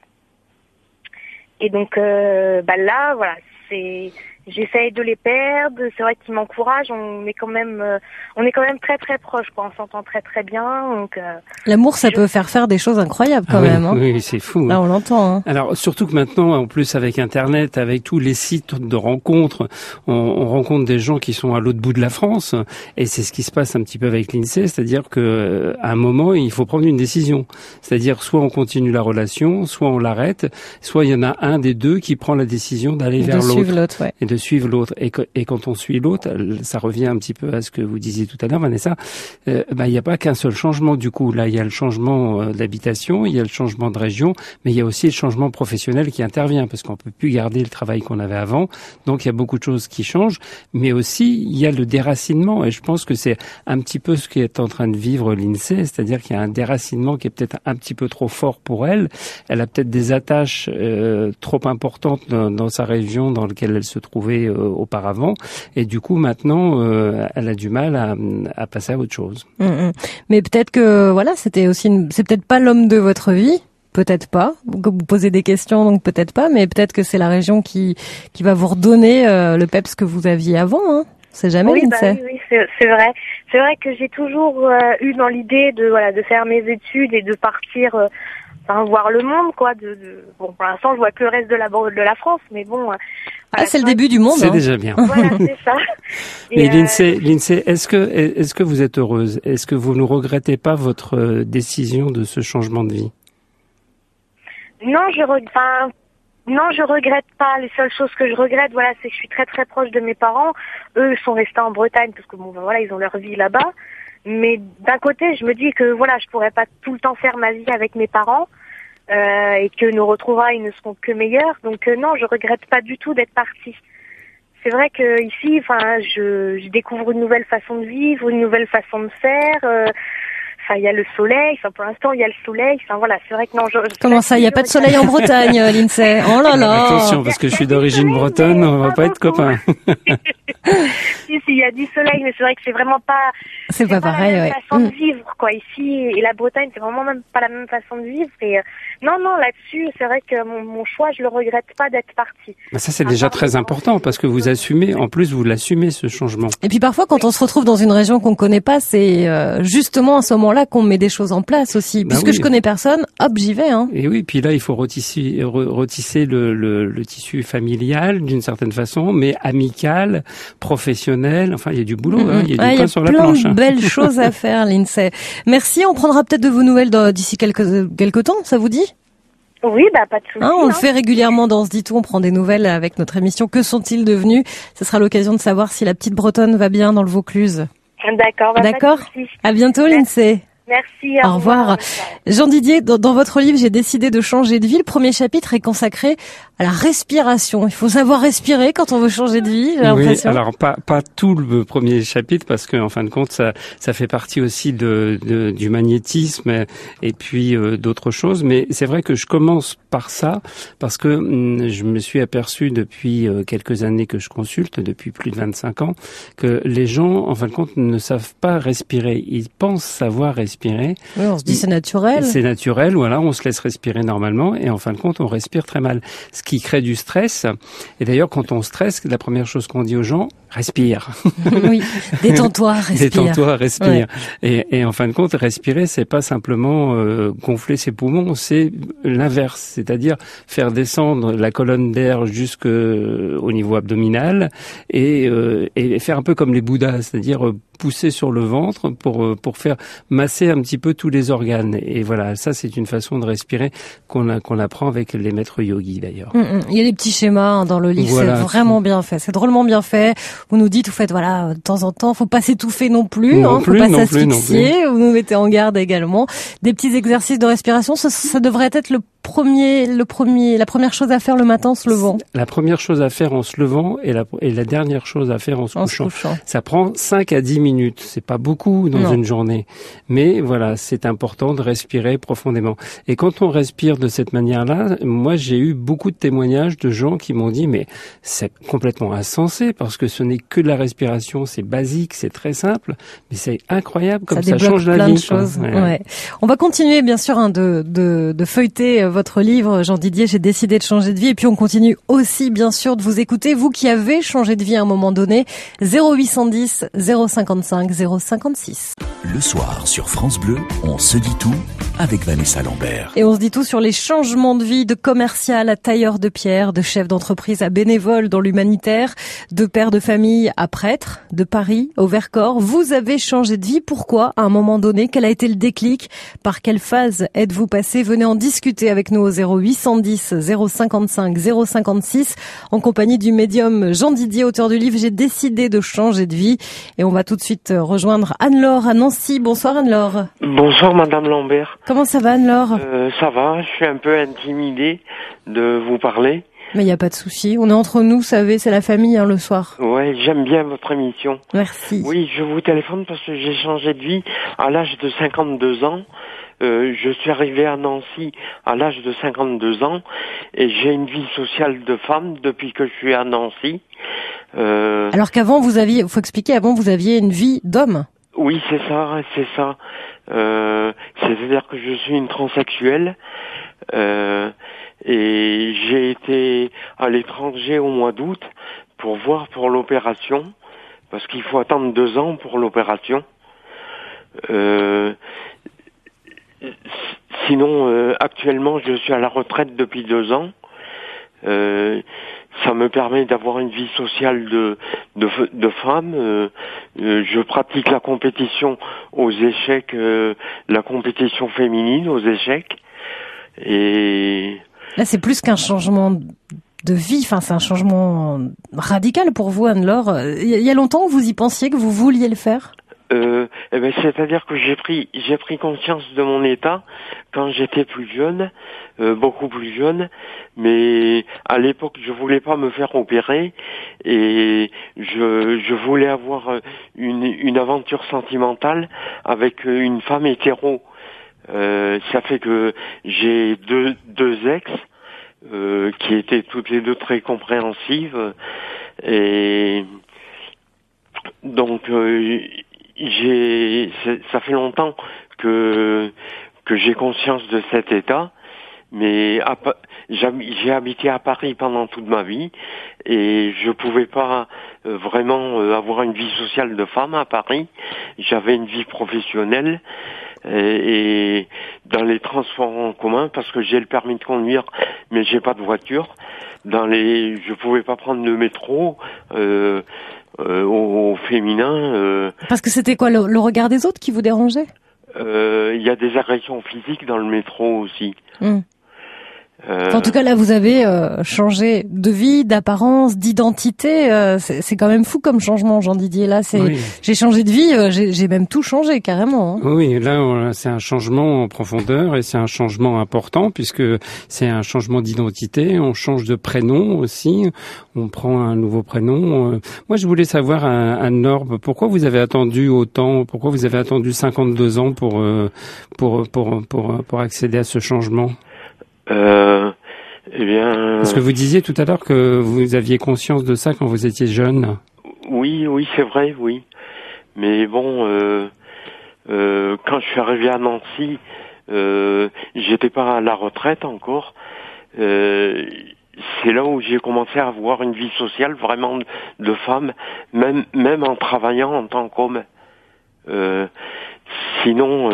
Et donc bah là, voilà, c'est j'essaye de les perdre. C'est vrai qu'ils m'encouragent. On est quand même, euh, on est quand même très très proches. Quoi. On s'entend très très bien. Donc euh, l'amour, ça peut faire faire des choses incroyables quand ah même. Oui, hein. oui c'est fou. Là, on l'entend. Hein. Alors surtout que maintenant, en plus avec Internet, avec tous les sites de rencontres, on, on rencontre des gens qui sont à l'autre bout de la France. Et c'est ce qui se passe un petit peu avec l'Insee, c'est-à-dire que euh, à un moment, il faut prendre une décision. C'est-à-dire soit on continue la relation, soit on l'arrête, soit il y en a un des deux qui prend la décision d'aller vers l'autre ouais. et de suivre l'autre. Et, et, quand on suit l'autre, ça revient un petit peu à ce que vous disiez tout à l'heure, Vanessa. Euh, bah, il n'y a pas qu'un seul changement du coup. Là, il y a le changement euh, d'habitation, il y a le changement de région, mais il y a aussi le changement professionnel qui intervient parce qu'on peut plus garder le travail qu'on avait avant. Donc il y a beaucoup de choses qui changent, mais aussi il y a le déracinement. Et je pense que c'est un petit peu ce qui est en train de vivre l'INSEE, c'est-à-dire qu'il y a un déracinement qui est peut-être un petit peu trop fort pour elle. Elle a peut-être des attaches euh, trop importantes dans, dans, sa région dans laquelle elle se trouvait euh, auparavant. Et du coup, maintenant, euh, elle a du mal à, à, passer à autre chose. Mm, mm. Mais peut-être que voilà, c'était aussi, c'est peut-être pas l'homme de votre vie. Peut-être pas. Vous posez des questions, donc peut-être pas. Mais peut-être que c'est la région qui qui va vous redonner euh, le peps que vous aviez avant. Hein. C'est jamais oui, bah oui, oui c'est vrai. C'est vrai que j'ai toujours eu dans l'idée de voilà de faire mes études et de partir enfin, voir le monde, quoi. De, de... Bon, pour l'instant, je vois que le reste de la de la France, mais bon. Ah, c'est le début du monde. C'est hein. déjà bien. Voilà, c'est ça. mais euh... Lindsay, est-ce que est-ce que vous êtes heureuse? Est-ce que vous ne regrettez pas votre euh, décision de ce changement de vie? Non, je enfin, non, je regrette pas. Les seules choses que je regrette, voilà, c'est que je suis très très proche de mes parents. Eux sont restés en Bretagne parce que bon, ben, voilà, ils ont leur vie là-bas. Mais d'un côté, je me dis que voilà, je pourrais pas tout le temps faire ma vie avec mes parents euh, et que nos retrouvailles ne seront que meilleures. Donc euh, non, je regrette pas du tout d'être partie. C'est vrai que ici, enfin, je, je, découvre une nouvelle façon de vivre, une nouvelle façon de faire. Euh, Enfin, il y a le soleil. Enfin, pour l'instant, il y a le soleil. Enfin, voilà, c'est vrai que non. Je, Comment ça, il n'y a pas de soleil en Bretagne, Lindsay? Oh là là Attention, parce que je suis d'origine bretonne, on va pas être copains. si, si, il y a du soleil, mais c'est vrai que c'est vraiment pas. C'est pas, pas pareil, la même ouais. façon de vivre, quoi. Ici et la Bretagne, c'est vraiment même pas la même façon de vivre. Et euh, non, non, là-dessus, c'est vrai que mon, mon, choix, je le regrette pas d'être partie. Bah ça, c'est déjà très important parce que vous assumez. En plus, vous l'assumez ce changement. Et puis parfois, quand on se retrouve dans une région qu'on connaît pas, c'est euh, justement à ce moment-là qu'on met des choses en place aussi. Bah Puisque oui. je connais personne, hop, j'y vais. Hein. Et oui, puis là, il faut retisser, retisser le, le, le tissu familial d'une certaine façon, mais amical, professionnel. Enfin, il y a du boulot, hein, il y a du pain sur la plein planche. de belles choses à faire, Lindsay. Merci, on prendra peut-être de vos nouvelles d'ici quelques, quelques temps, ça vous dit? Oui, bah pas de soucis. Hein, on hein. le fait régulièrement dans ce dit tout. On prend des nouvelles avec notre émission. Que sont-ils devenus? Ce sera l'occasion de savoir si la petite Bretonne va bien dans le Vaucluse. D'accord. Bah, D'accord? À bientôt, Lindsay. Merci. Au revoir. Jean Didier, dans, dans, votre livre, j'ai décidé de changer de vie. Le premier chapitre est consacré à la respiration. Il faut savoir respirer quand on veut changer de vie. J'ai oui, alors pas pas tout le premier chapitre parce que en fin de compte ça ça fait partie aussi de, de du magnétisme et puis euh, d'autres choses. Mais c'est vrai que je commence par ça parce que hum, je me suis aperçu depuis euh, quelques années que je consulte, depuis plus de 25 ans, que les gens en fin de compte ne savent pas respirer. Ils pensent savoir respirer respirer. Oui, on se dit c'est naturel. C'est naturel, voilà, on se laisse respirer normalement et en fin de compte, on respire très mal. Ce qui crée du stress. Et d'ailleurs, quand on stresse, la première chose qu'on dit aux gens, respire. oui, détends-toi, respire. Détends-toi, respire. Et, et, en fin de compte, respirer, c'est pas simplement euh, gonfler ses poumons, c'est l'inverse, c'est-à-dire faire descendre la colonne d'air jusqu'au niveau abdominal et, euh, et faire un peu comme les Bouddhas, c'est-à-dire euh, pousser sur le ventre pour euh, pour faire masser un petit peu tous les organes. Et voilà, ça c'est une façon de respirer qu'on qu'on apprend avec les maîtres yogis d'ailleurs. Mm, mm. Il y a des petits schémas hein, dans le livre, c'est vraiment bien fait, c'est drôlement bien fait. Vous nous dites, vous faites voilà, de temps en temps, faut pas s'étouffer non plus, non hein, plus, faut pas s'asphyxier. Vous nous mettez en garde également. Des petits exercices de respiration, ça, ça devrait être le premier, le premier, la première chose à faire le matin en se levant La première chose à faire en se levant et la, et la dernière chose à faire en se, couchant. Ça prend 5 à 10 minutes. C'est pas beaucoup dans une journée. Mais voilà, c'est important de respirer profondément. Et quand on respire de cette manière-là, moi j'ai eu beaucoup de témoignages de gens qui m'ont dit mais c'est complètement insensé parce que ce n'est que de la respiration, c'est basique, c'est très simple, mais c'est incroyable comme ça, change la vie. De choses. Ouais. On va continuer bien sûr hein, de, de, de feuilleter euh, votre livre, Jean Didier, j'ai décidé de changer de vie. Et puis on continue aussi, bien sûr, de vous écouter, vous qui avez changé de vie à un moment donné. 0810 055 056. Le soir sur France On se dit tout avec Vanessa Lambert. Et on se dit tout sur les changements de vie de commercial à tailleur de pierre, de chef d'entreprise à bénévole dans l'humanitaire, de père de famille à prêtre, de Paris au Vercors. Vous avez changé de vie. Pourquoi à un moment donné Quel a été le déclic Par quelle phase êtes-vous passé Venez en discuter avec nous au 0810 055 056 en compagnie du médium Jean Didier, auteur du livre J'ai décidé de changer de vie. Et on va tout de suite rejoindre Anne-Laure à Nancy. Bonsoir Anne-Laure. Bonsoir Madame Lambert. Comment ça va Anne-Laure euh, Ça va, je suis un peu intimidée de vous parler. Mais il n'y a pas de souci. On est entre nous, vous savez, c'est la famille hein, le soir. Ouais, j'aime bien votre émission. Merci. Oui, je vous téléphone parce que j'ai changé de vie à l'âge de 52 ans. Euh, je suis arrivé à Nancy à l'âge de 52 ans et j'ai une vie sociale de femme depuis que je suis à Nancy. Euh... Alors qu'avant vous aviez, il faut expliquer, avant vous aviez une vie d'homme. Oui, c'est ça, c'est ça. Euh, C'est-à-dire que je suis une transsexuelle euh, et j'ai été à l'étranger au mois d'août pour voir pour l'opération parce qu'il faut attendre deux ans pour l'opération. Euh, Sinon, euh, actuellement, je suis à la retraite depuis deux ans. Euh, ça me permet d'avoir une vie sociale de de, de femme. Euh, je pratique la compétition aux échecs, la compétition féminine aux échecs. Et là, c'est plus qu'un changement de vie. Enfin, c'est un changement radical pour vous, Anne-Laure. Il y a longtemps vous y pensiez que vous vouliez le faire? Euh, eh ben, c'est-à-dire que j'ai pris j'ai pris conscience de mon état quand j'étais plus jeune, euh, beaucoup plus jeune, mais à l'époque je voulais pas me faire opérer et je je voulais avoir une une aventure sentimentale avec une femme hétéro. Euh, ça fait que j'ai deux deux ex euh, qui étaient toutes les deux très compréhensives et donc euh, j'ai ça fait longtemps que que j'ai conscience de cet état mais j'ai habité à Paris pendant toute ma vie et je pouvais pas euh, vraiment euh, avoir une vie sociale de femme à Paris. J'avais une vie professionnelle et, et, dans les transports en commun parce que j'ai le permis de conduire mais j'ai pas de voiture. Dans les, je pouvais pas prendre le métro. Euh, euh, au, féminin. Euh, Parce que c'était quoi le, regard des autres qui vous dérangeait? euh, Il y a des agressions physiques dans le métro aussi. Hmm. Euh, en tout cas, là, vous avez euh, changé de vie, d'apparence, d'identité. Euh, c'est quand même fou comme changement, Jean Didier. Là, c'est j'ai changé de vie, j'ai même tout changé carrément. Hein. Oui, là, c'est un changement en profondeur et c'est un changement important puisque c'est un changement d'identité. On change de prénom aussi. On prend un nouveau prénom. Moi, je voulais savoir, Anne Norbe, pourquoi vous avez attendu autant Pourquoi vous avez attendu 52 ans pour pour pour pour, pour accéder à ce changement? Euh, eh bien. Parce que vous disiez tout à l'heure que vous aviez conscience de ça quand vous étiez jeune. Oui, oui, c'est vrai, oui. Mais bon, euh, euh, quand je suis arrivé à Nancy, euh, j'étais pas à la retraite encore. Euh, c'est là où j'ai commencé à avoir une vie sociale vraiment de femme, même même en travaillant en tant qu'homme. Euh, sinon,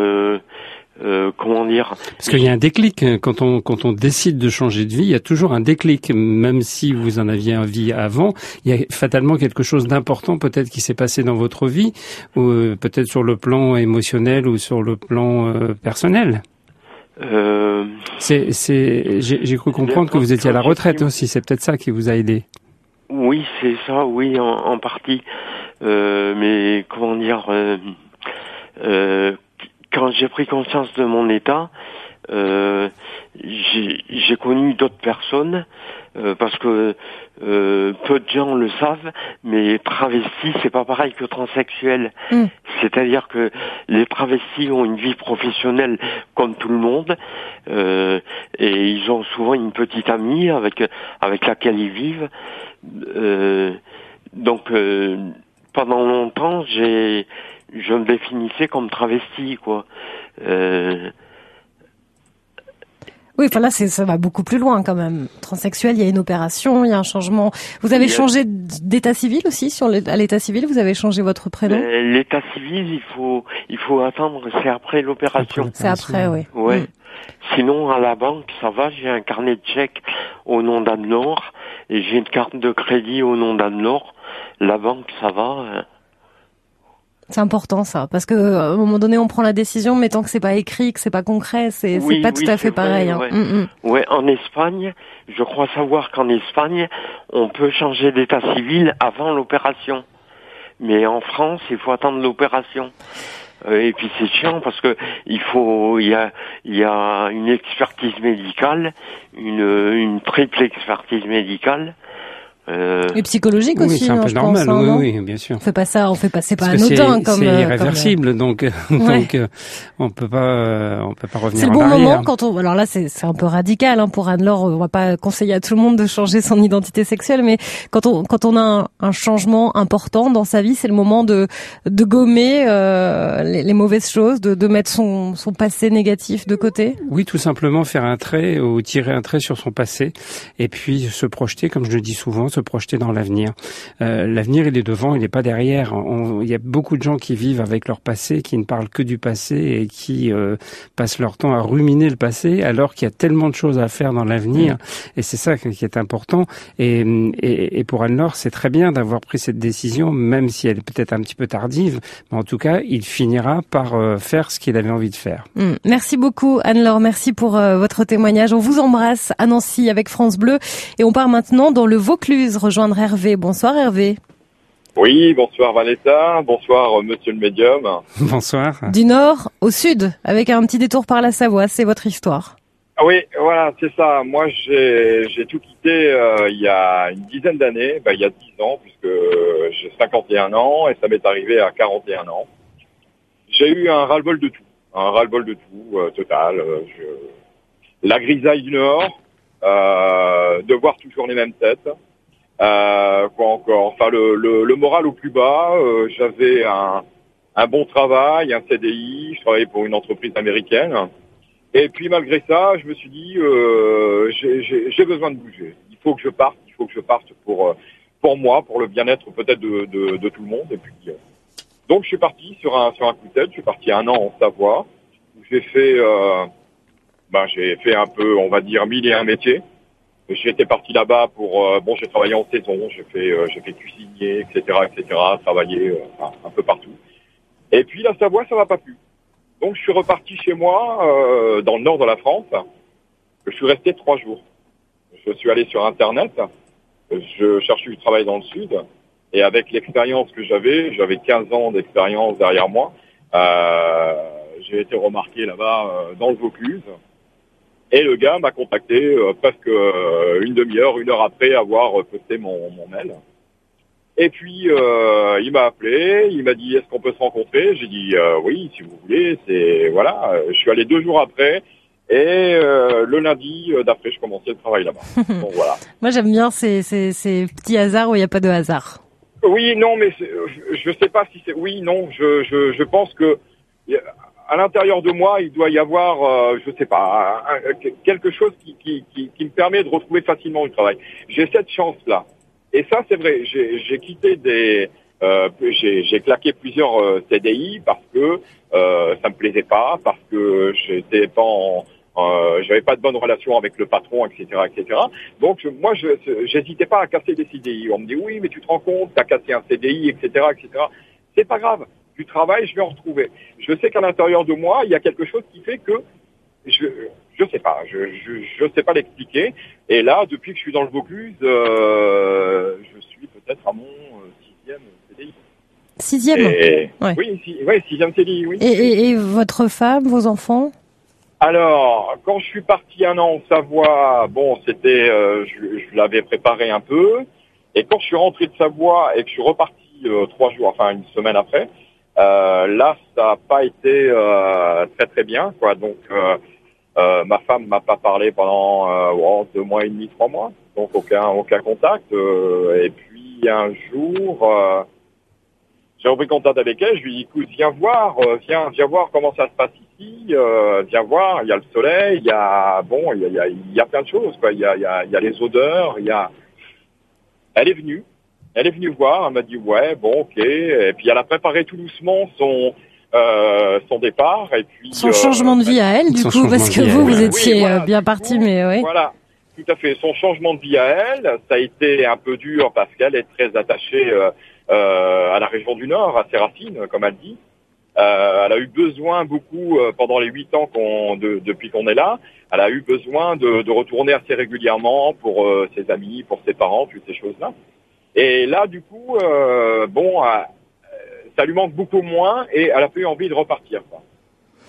euh, euh, comment dire Parce qu'il y a un déclic hein. quand on quand on décide de changer de vie, il y a toujours un déclic, même si vous en aviez envie avant. Il y a fatalement quelque chose d'important peut-être qui s'est passé dans votre vie, ou euh, peut-être sur le plan émotionnel ou sur le plan euh, personnel. Euh... C'est c'est j'ai cru comprendre que vous étiez à la retraite aussi. C'est peut-être ça qui vous a aidé. Oui, c'est ça. Oui, en, en partie. mais comment dire euh, quand j'ai pris conscience de mon état, euh, j'ai connu d'autres personnes euh, parce que euh, peu de gens le savent, mais travestis c'est pas pareil que transsexuel. Mm. C'est-à-dire que les travestis ont une vie professionnelle comme tout le monde euh, et ils ont souvent une petite amie avec avec laquelle ils vivent. Euh, donc pendant longtemps j'ai je me définissais comme travesti, quoi. Euh... Oui, enfin là, ça va beaucoup plus loin quand même. Transsexuel, il y a une opération, il y a un changement. Vous avez changé d'état civil aussi sur à l'état civil? Vous avez changé votre prénom? Euh, l'état civil, il faut, il faut attendre. C'est après l'opération. C'est après, oui. Ouais. Mm. Sinon, à la banque, ça va. J'ai un carnet de chèques au nom d'Anne-Laure et j'ai une carte de crédit au nom d'Anne-Laure. La banque, ça va. C'est important ça, parce que à un moment donné, on prend la décision, mais tant que c'est pas écrit, que c'est pas concret, c'est pas tout à fait pareil. Hein. Mm, mm. ouais. en Espagne, je crois savoir qu'en Espagne, on peut changer d'état civil avant l'opération, mais en France, il faut attendre l'opération. Euh, et puis c'est chiant parce que il faut, il y a, il y a une expertise médicale, une, une triple expertise médicale. Euh... Et psychologique aussi. c'est un hein, peu normal, pense, hein, oui, oui, bien sûr. On fait pas ça, on fait pas, c'est pas anodin comme. C'est euh, irréversible, comme... donc donc euh, on peut pas on peut pas revenir. C'est le bon moment quand on. Alors là, c'est c'est un peu radical hein, pour Anne-Laure. On va pas conseiller à tout le monde de changer son identité sexuelle, mais quand on quand on a un, un changement important dans sa vie, c'est le moment de de gommer euh, les, les, mauvaises choses, de de mettre son son passé négatif de côté. Oui, tout simplement faire un trait ou tirer un trait sur son passé, et puis se projeter, comme je le dis souvent, se projeter dans l'avenir. Euh, l'avenir, il est devant, il n'est pas derrière. il y a beaucoup de gens qui vivent avec leur passé, qui ne parlent que du passé et qui euh, passent leur temps à ruminer le passé, alors qu'il y a tellement de choses à faire dans l'avenir. Et c'est ça qui est important. Et, et, et pour Anne-Laure, c'est très bien d'avoir pris cette décision, même si elle est peut-être un petit peu tardive. Mais en tout cas, il finira par euh, faire ce qu'il avait envie de faire. Mm. Merci beaucoup, Anne-Laure. Merci pour votre témoignage. On vous embrasse à Nancy avec France Bleu. Et on part maintenant dans le Vaucluse rejoindre Hervé. Bonsoir Hervé. Oui, bonsoir Vanessa, bonsoir Monsieur le Médium. Bonsoir. Du nord au sud, avec un petit détour par la Savoie, c'est votre histoire. Ah oui, voilà, c'est ça. Moi, j'ai tout quitté euh, il y a une dizaine d'années, ben, il y a 10 ans, puisque j'ai 51 ans et ça m'est arrivé à 41 ans. J'ai eu un ras-le-bol de tout, un ras-le-bol de tout, euh, total. Euh, je... La grisaille du Nord, de voir toujours les mêmes têtes, euh, quoi encore Enfin, le, le, le, moral au plus bas. Euh, J'avais un, un, bon travail, un CDI. Je travaillais pour une entreprise américaine. Et puis malgré ça, je me suis dit, euh, j'ai besoin de bouger. Il faut que je parte. Il faut que je parte pour euh, pour moi, pour le bien-être peut-être de, de, de, tout le monde. Et puis euh, donc je suis parti sur un sur un coup de tête. Je suis parti un an en Savoie. J'ai fait euh, ben j'ai fait un peu, on va dire, mille et un métiers. J'étais parti là-bas pour euh, bon, j'ai travaillé en saison, j'ai fait euh, j'ai fait cuisinier, etc., etc., travaillé euh, un peu partout. Et puis la Savoie, ça m'a pas plu. Donc je suis reparti chez moi dans le nord de la France. Je suis resté trois jours. Je suis allé sur internet. Je cherchais du travail dans le sud. Et avec l'expérience que j'avais, j'avais 15 ans d'expérience derrière moi. j'ai été remarqué là-bas dans le Vaucluse. Et le gars m'a contacté euh, presque euh, une demi-heure, une heure après avoir posté mon, mon mail. Et puis euh, il m'a appelé, il m'a dit est-ce qu'on peut se rencontrer? J'ai dit oui si vous voulez. C'est voilà. Je suis allé deux jours après. Et le lundi d'après, je commençais le travail là-bas. Donc voilà. Moi, j'aime bien ces, ces, ces, petits hasards où il n'y a pas de hasard. Oui, non, mais je ne sais pas si c'est. Oui, non, je, je, je pense que à l'intérieur de moi, il doit y avoir, euh, je sais pas, quelque chose qui, qui, qui, qui, me permet de retrouver facilement du travail. J'ai cette chance-là. Et ça, c'est vrai. J'ai quitté des, euh, j'ai claqué plusieurs euh, CDI parce que euh, ça me plaisait pas, parce que j'étais pas euh, j'avais pas de bonne relation avec le patron, etc., etc. Donc moi, je j'hésitais pas à casser des CDI. On me dit oui, mais tu te rends compte, t'as cassé un CDI, etc., etc. C'est pas grave du travail, je vais en retrouver. Je sais qu'à l'intérieur de moi, il y a quelque chose qui fait que je je sais pas, je je, je sais pas l'expliquer. Et là, depuis que je suis dans le Vaucluse, euh, je suis peut-être à mon euh, sixième CDI. Sixième. Oui, oui, sixième CDI. Oui. Et, et, votre femme, vos enfants? Alors, quand je suis parti un an en Savoie, bon, c'était, euh, je, je l'avais préparé un peu. Et quand je suis rentré de Savoie et que je suis reparti euh, trois jours, enfin une semaine après, euh, là, ça n'a pas été euh, très très bien, quoi. Donc, euh, euh ma femme m'a pas parlé pendant oh, deux mois et demi, trois mois, donc aucun aucun contact. et puis un jour, j'ai repris contact avec elle. Je lui ai dit, écoute, viens voir, viens viens voir comment ça se passe ici. viens voir, il y a le soleil, il y a bon, il y a, y a, plein de choses, quoi. Il y a il y y a les odeurs, il y a. Elle est venue. Elle est venue voir, elle m'a dit ouais, bon, ok. Et puis elle a préparé tout doucement son euh, son départ et puis son changement de vie à elle du coup parce que vous vous étiez euh, bien parti mais oui. Voilà, tout à fait. Son changement de vie à elle, ça a été un peu dur parce qu'elle est très attachée euh, euh à la région du Nord, à ses racines, comme elle dit. Euh, elle a eu besoin beaucoup pendant les huit ans qu'on de, depuis qu'on est là. Elle a eu besoin de, de retourner assez régulièrement pour ses amis, pour ses parents, toutes ces choses-là. Et là, du coup, euh, bon, euh, ça lui manque beaucoup moins et elle a plus envie de repartir.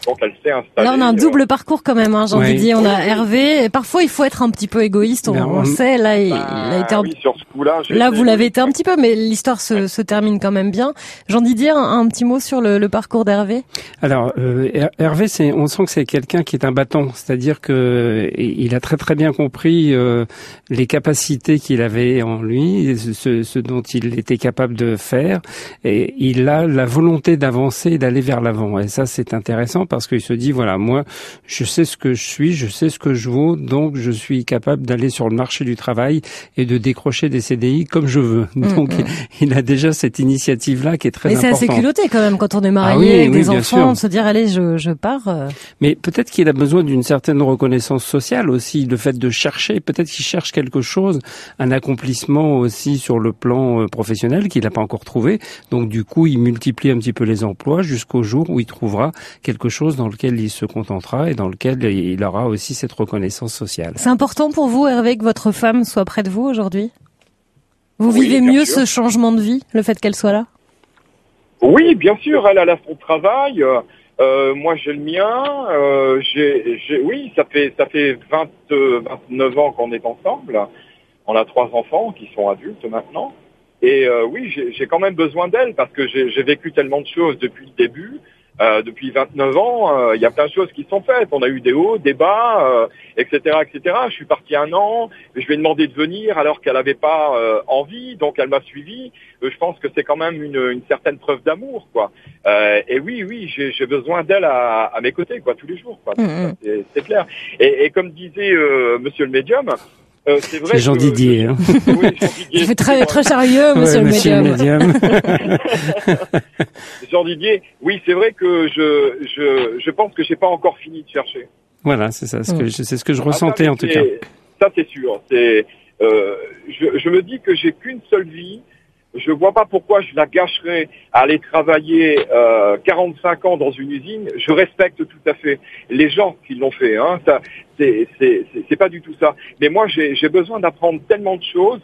Donc elle s'est installée. Là, on a un double parcours quand même, hein, jean oui. On a Hervé. Et parfois, il faut être un petit peu égoïste. On, ben, sait. Là, il, bah, a été. Oui, sur ce coup-là. Là, vous l'avez été un petit peu, mais l'histoire se, se, termine quand même bien. Jean Didier, un, un petit mot sur le, le parcours d'Hervé? Alors, euh, Hervé, c'est, on sent que c'est quelqu'un qui est un bâton, c'est-à-dire que il a très très bien compris euh, les capacités qu'il avait en lui, ce, ce, dont il était capable de faire, et il a la volonté d'avancer, d'aller vers l'avant. Et ça, c'est intéressant parce qu'il se dit voilà, moi, je sais ce que je suis, je sais ce que je vaux, donc je suis capable d'aller sur le marché du travail et de décrocher des CDI comme je veux. Mm, donc mm. il a déjà cette initiative là qui est très importante. Mais c'est assez culotté quand même quand on est marié ah avec des enfants, de se dire allez, je, je pars. Euh. Mais peut-être qu'il a besoin d'une certaine reconnaissance sociale aussi, le fait de chercher, peut-être qu'il cherche quelque chose, un accomplissement aussi sur le plan euh, professionnel qu'il n'a pas encore trouvé. Donc du coup, il multiplie un petit peu les emplois jusqu'au jour où il trouvera quelque chose dans lequel il se contentera et dans lequel il aura aussi cette reconnaissance sociale. C'est important pour vous, Hervé, que votre femme soit près de vous aujourd'hui? Vous vivez mieux ce changement de vie, le fait qu'elle soit là? Oui, bien sûr, elle a son travail. Euh, moi, j'ai le mien. Euh, j'ai, oui, ça fait ça fait 20, 29 ans qu'on est ensemble. On a trois enfants qui sont adultes maintenant. Et euh, oui, j'ai quand même besoin d'elle parce que j'ai vécu tellement de choses depuis le début. Euh, depuis 29 ans, euh, il y a plein de choses qui sont faites. On a eu des hauts, des bas, etc., euh, etc. Je suis parti un an, je lui ai demandé de venir alors qu'elle n'avait pas envie, donc elle m'a suivi. je pense que c'est quand même une, une certaine preuve d'amour, quoi. et oui, oui, j'ai besoin d'elle à, à, mes côtés, quoi, tous les jours, quoi. Mmh. C'est clair. Et, et, comme disait Monsieur le médium, euh, c'est Jean Didier. Hein. Oui, Jean fait très, très sérieux, monsieur, le médium. Jean Didier, oui, c'est vrai que je, je, je pense que j'ai pas encore fini de chercher. Voilà, c'est ça, c'est ce que je ah, ressentais en tout cas. Ça, c'est sûr. C'est, euh, je, je me dis que j'ai qu'une seule vie je vois pas pourquoi je la gâcherais à aller travailler euh, 45 ans dans une usine. Je respecte tout à fait les gens qui l'ont fait. Hein. C'est, pas du tout ça. Mais moi, j'ai besoin d'apprendre tellement de choses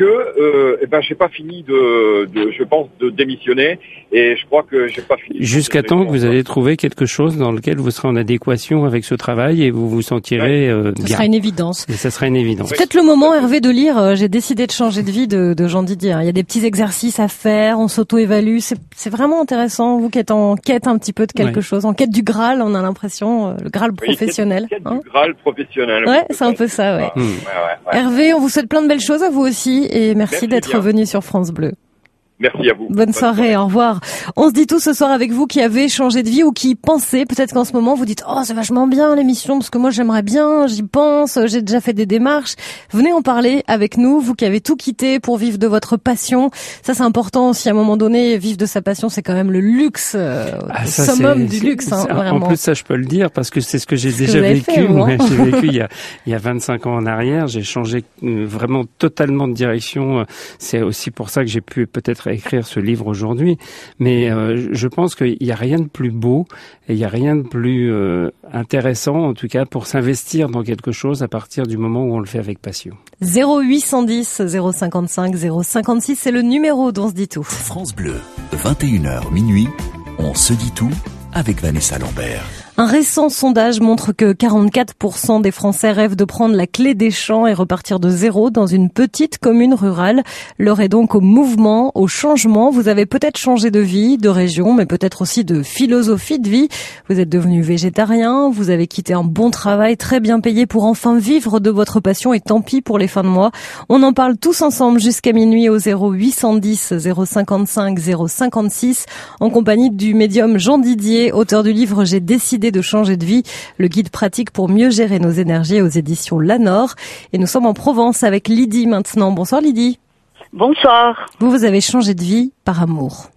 que euh, eh ben j'ai pas fini de, de, je pense de démissionner et je crois que j'ai pas fini jusqu'à temps que vous allez trouver quelque chose dans lequel vous serez en adéquation avec ce travail et vous vous sentirez euh, ça sera une évidence. Et ça sera une évidence. C'est peut-être le moment Hervé de lire euh, j'ai décidé de changer de vie de, de Jean Didier il y a des petits exercices à faire on s'auto-évalue c'est, c'est vraiment intéressant vous qui êtes en quête un petit peu de quelque chose en quête du Graal on a l'impression euh, le Graal professionnel quête, quête hein. Du Graal professionnel ouais c'est un peu ça ouais. Mmh. ouais, ouais. Hervé on vous souhaite plein de belles choses à vous aussi et merci, d'être venu sur France Bleu. Merci à vous. Bonne, soirée, au revoir. On se dit tout ce soir avec vous qui avez changé de vie ou qui pensez, peut-être qu'en ce moment vous dites oh c'est vachement bien l'émission parce que moi j'aimerais bien, j'y pense, j'ai déjà fait des démarches. Venez en parler avec nous, vous qui avez tout quitté pour vivre de votre passion. Ça c'est important aussi à un moment donné, vivre de sa passion c'est quand même le luxe, euh, ah, le summum du luxe. Hein, en plus ça je peux le dire parce que c'est ce que j'ai déjà vécu. j'ai vécu il y, a, il y a 25 ans en arrière, j'ai changé euh, vraiment totalement de direction. C'est aussi pour ça que j'ai pu peut-être écrire ce livre aujourd'hui, mais euh, je pense qu'il n'y a rien de plus beau et il n'y a rien de plus euh, intéressant, en tout cas, pour s'investir dans quelque chose à partir du moment où on le fait avec passion. 0810 055 056, c'est le numéro dont on se dit tout. France Bleu, 21h minuit, on se dit tout avec Vanessa Lambert. Un récent sondage montre que 44% des Français rêvent de prendre la clé des champs et repartir de zéro dans une petite commune rurale. L'heure est donc au mouvement, au changement. Vous avez peut-être changé de vie, de région, mais peut-être aussi de philosophie de vie. Vous êtes devenu végétarien, vous avez quitté un bon travail très bien payé pour enfin vivre de votre passion et tant pis pour les fins de mois. On en parle tous ensemble jusqu'à minuit au 0810 055 056 en compagnie du médium Jean Didier, auteur du livre J'ai décidé de changer de vie, le guide pratique pour mieux gérer nos énergies aux éditions Lanor. Et nous sommes en Provence avec Lydie maintenant. Bonsoir Lydie. Bonsoir. Vous, vous avez changé de vie par amour.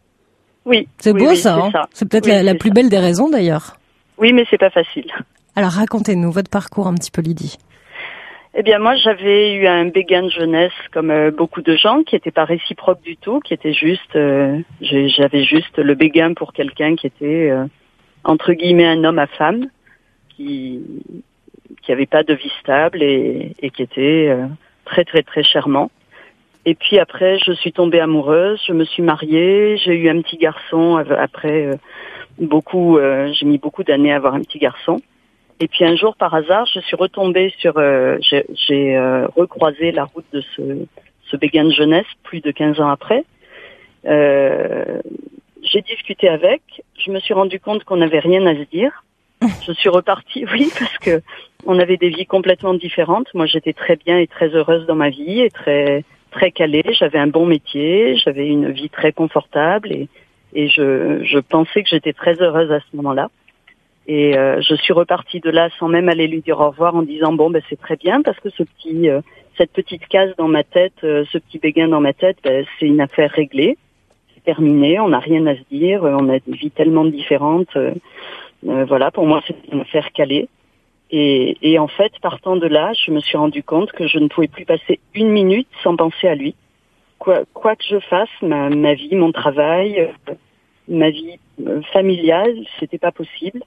Oui. C'est beau ça. Hein c'est peut-être la, plus belle des raisons d'ailleurs. Oui, mais c'est pas facile. Alors racontez-nous votre parcours un petit peu Lydie. Eh bien, moi, j'avais eu un béguin de jeunesse, comme euh, beaucoup de gens, qui n'était pas réciproque du tout, qui était juste, euh, j'avais juste le béguin pour quelqu'un qui était euh, entre guillemets un homme à femme qui qui avait pas de vie stable et, et qui était euh, très très très charmant. Et puis après, je suis tombée amoureuse, je me suis mariée, j'ai eu un petit garçon après euh, beaucoup, euh, j'ai mis beaucoup d'années à avoir un petit garçon. Et puis un jour, par hasard, je suis retombée sur, j'ai recroisé la route de ce, ce béguin de jeunesse plus de 15 ans après. J'ai discuté avec, je me suis rendu compte qu'on n'avait rien à se dire. Je suis repartie, oui, parce que on avait des vies complètement différentes. Moi, j'étais très bien et très heureuse dans ma vie et très très calée. J'avais un bon métier, j'avais une vie très confortable et et je je pensais que j'étais très heureuse à ce moment-là. Et euh, je suis repartie de là sans même aller lui dire au revoir en disant bon ben c'est très bien parce que ce petit euh, cette petite case dans ma tête, euh, ce petit béguin dans ma tête, ben, c'est une affaire réglée terminé, on n'a rien à se dire, on a des vies tellement différentes. Euh, euh, voilà, pour moi, c'est une affaire calée. Et, et, en fait, partant de là, je me suis rendu compte que je ne pouvais plus passer une minute sans penser à lui. Quoi, quoi que je fasse, ma, ma vie, mon travail, euh, ma vie familiale, c'était pas possible.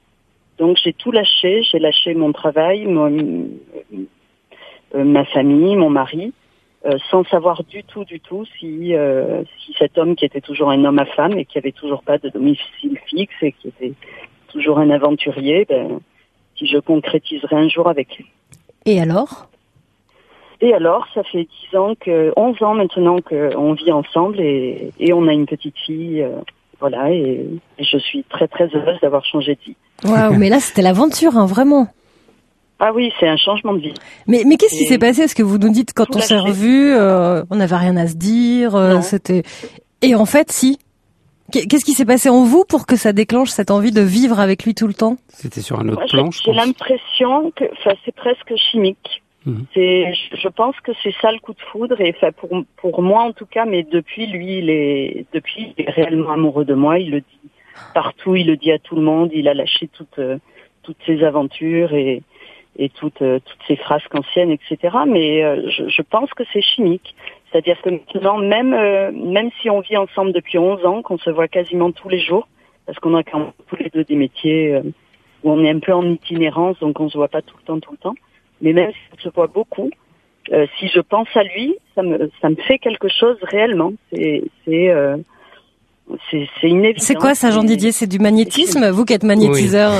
Donc j'ai tout lâché, j'ai lâché mon travail, mon, ma famille, mon mari, euh, sans savoir du tout, du tout si, euh, si cet homme qui était toujours un homme à femme et qui avait toujours pas de domicile fixe et qui était toujours un aventurier, ben, si je concrétiserais un jour avec lui. Et alors? Et alors, ça fait dix ans que, 11 ans maintenant qu'on vit ensemble et, et on a une petite fille. Euh, voilà, et, je suis très très heureuse d'avoir changé de vie. Waouh, mais là c'était l'aventure, hein, vraiment. Ah oui, c'est un changement de vie. Mais, mais qu'est-ce qui s'est passé? Est-ce que vous nous dites quand on s'est revus, euh, on n'avait rien à se dire, euh, c'était et en fait si. Qu'est-ce qui s'est passé en vous pour que ça déclenche cette envie de vivre avec lui tout le temps? C'était sur un autre plan. J'ai l'impression que, c'est presque chimique. Mhm. C'est, je pense que c'est ça le coup de foudre et enfin pour pour moi en tout cas, mais depuis lui, il est depuis il est réellement amoureux de moi. Il le dit partout, il le dit à tout le monde. Il a lâché toutes euh, toutes ses aventures et et toutes, euh, toutes ces phrases anciennes, etc. Mais euh, je, je, pense que c'est chimique. C'est-à-dire que maintenant, même, euh, même si on vit ensemble depuis 11 ans, qu'on se voit quasiment tous les jours, parce qu'on a quand même tous les deux des métiers où on est un peu en itinérance, donc on se voit pas tout le temps, tout le temps. Mais même si on se voit beaucoup, si je pense à lui, ça me, ça me fait quelque chose réellement. C'est, c'est, c'est inévitable. C'est quoi ça, Jean Didier? C'est du magnétisme? Vous qui êtes magnétiseur.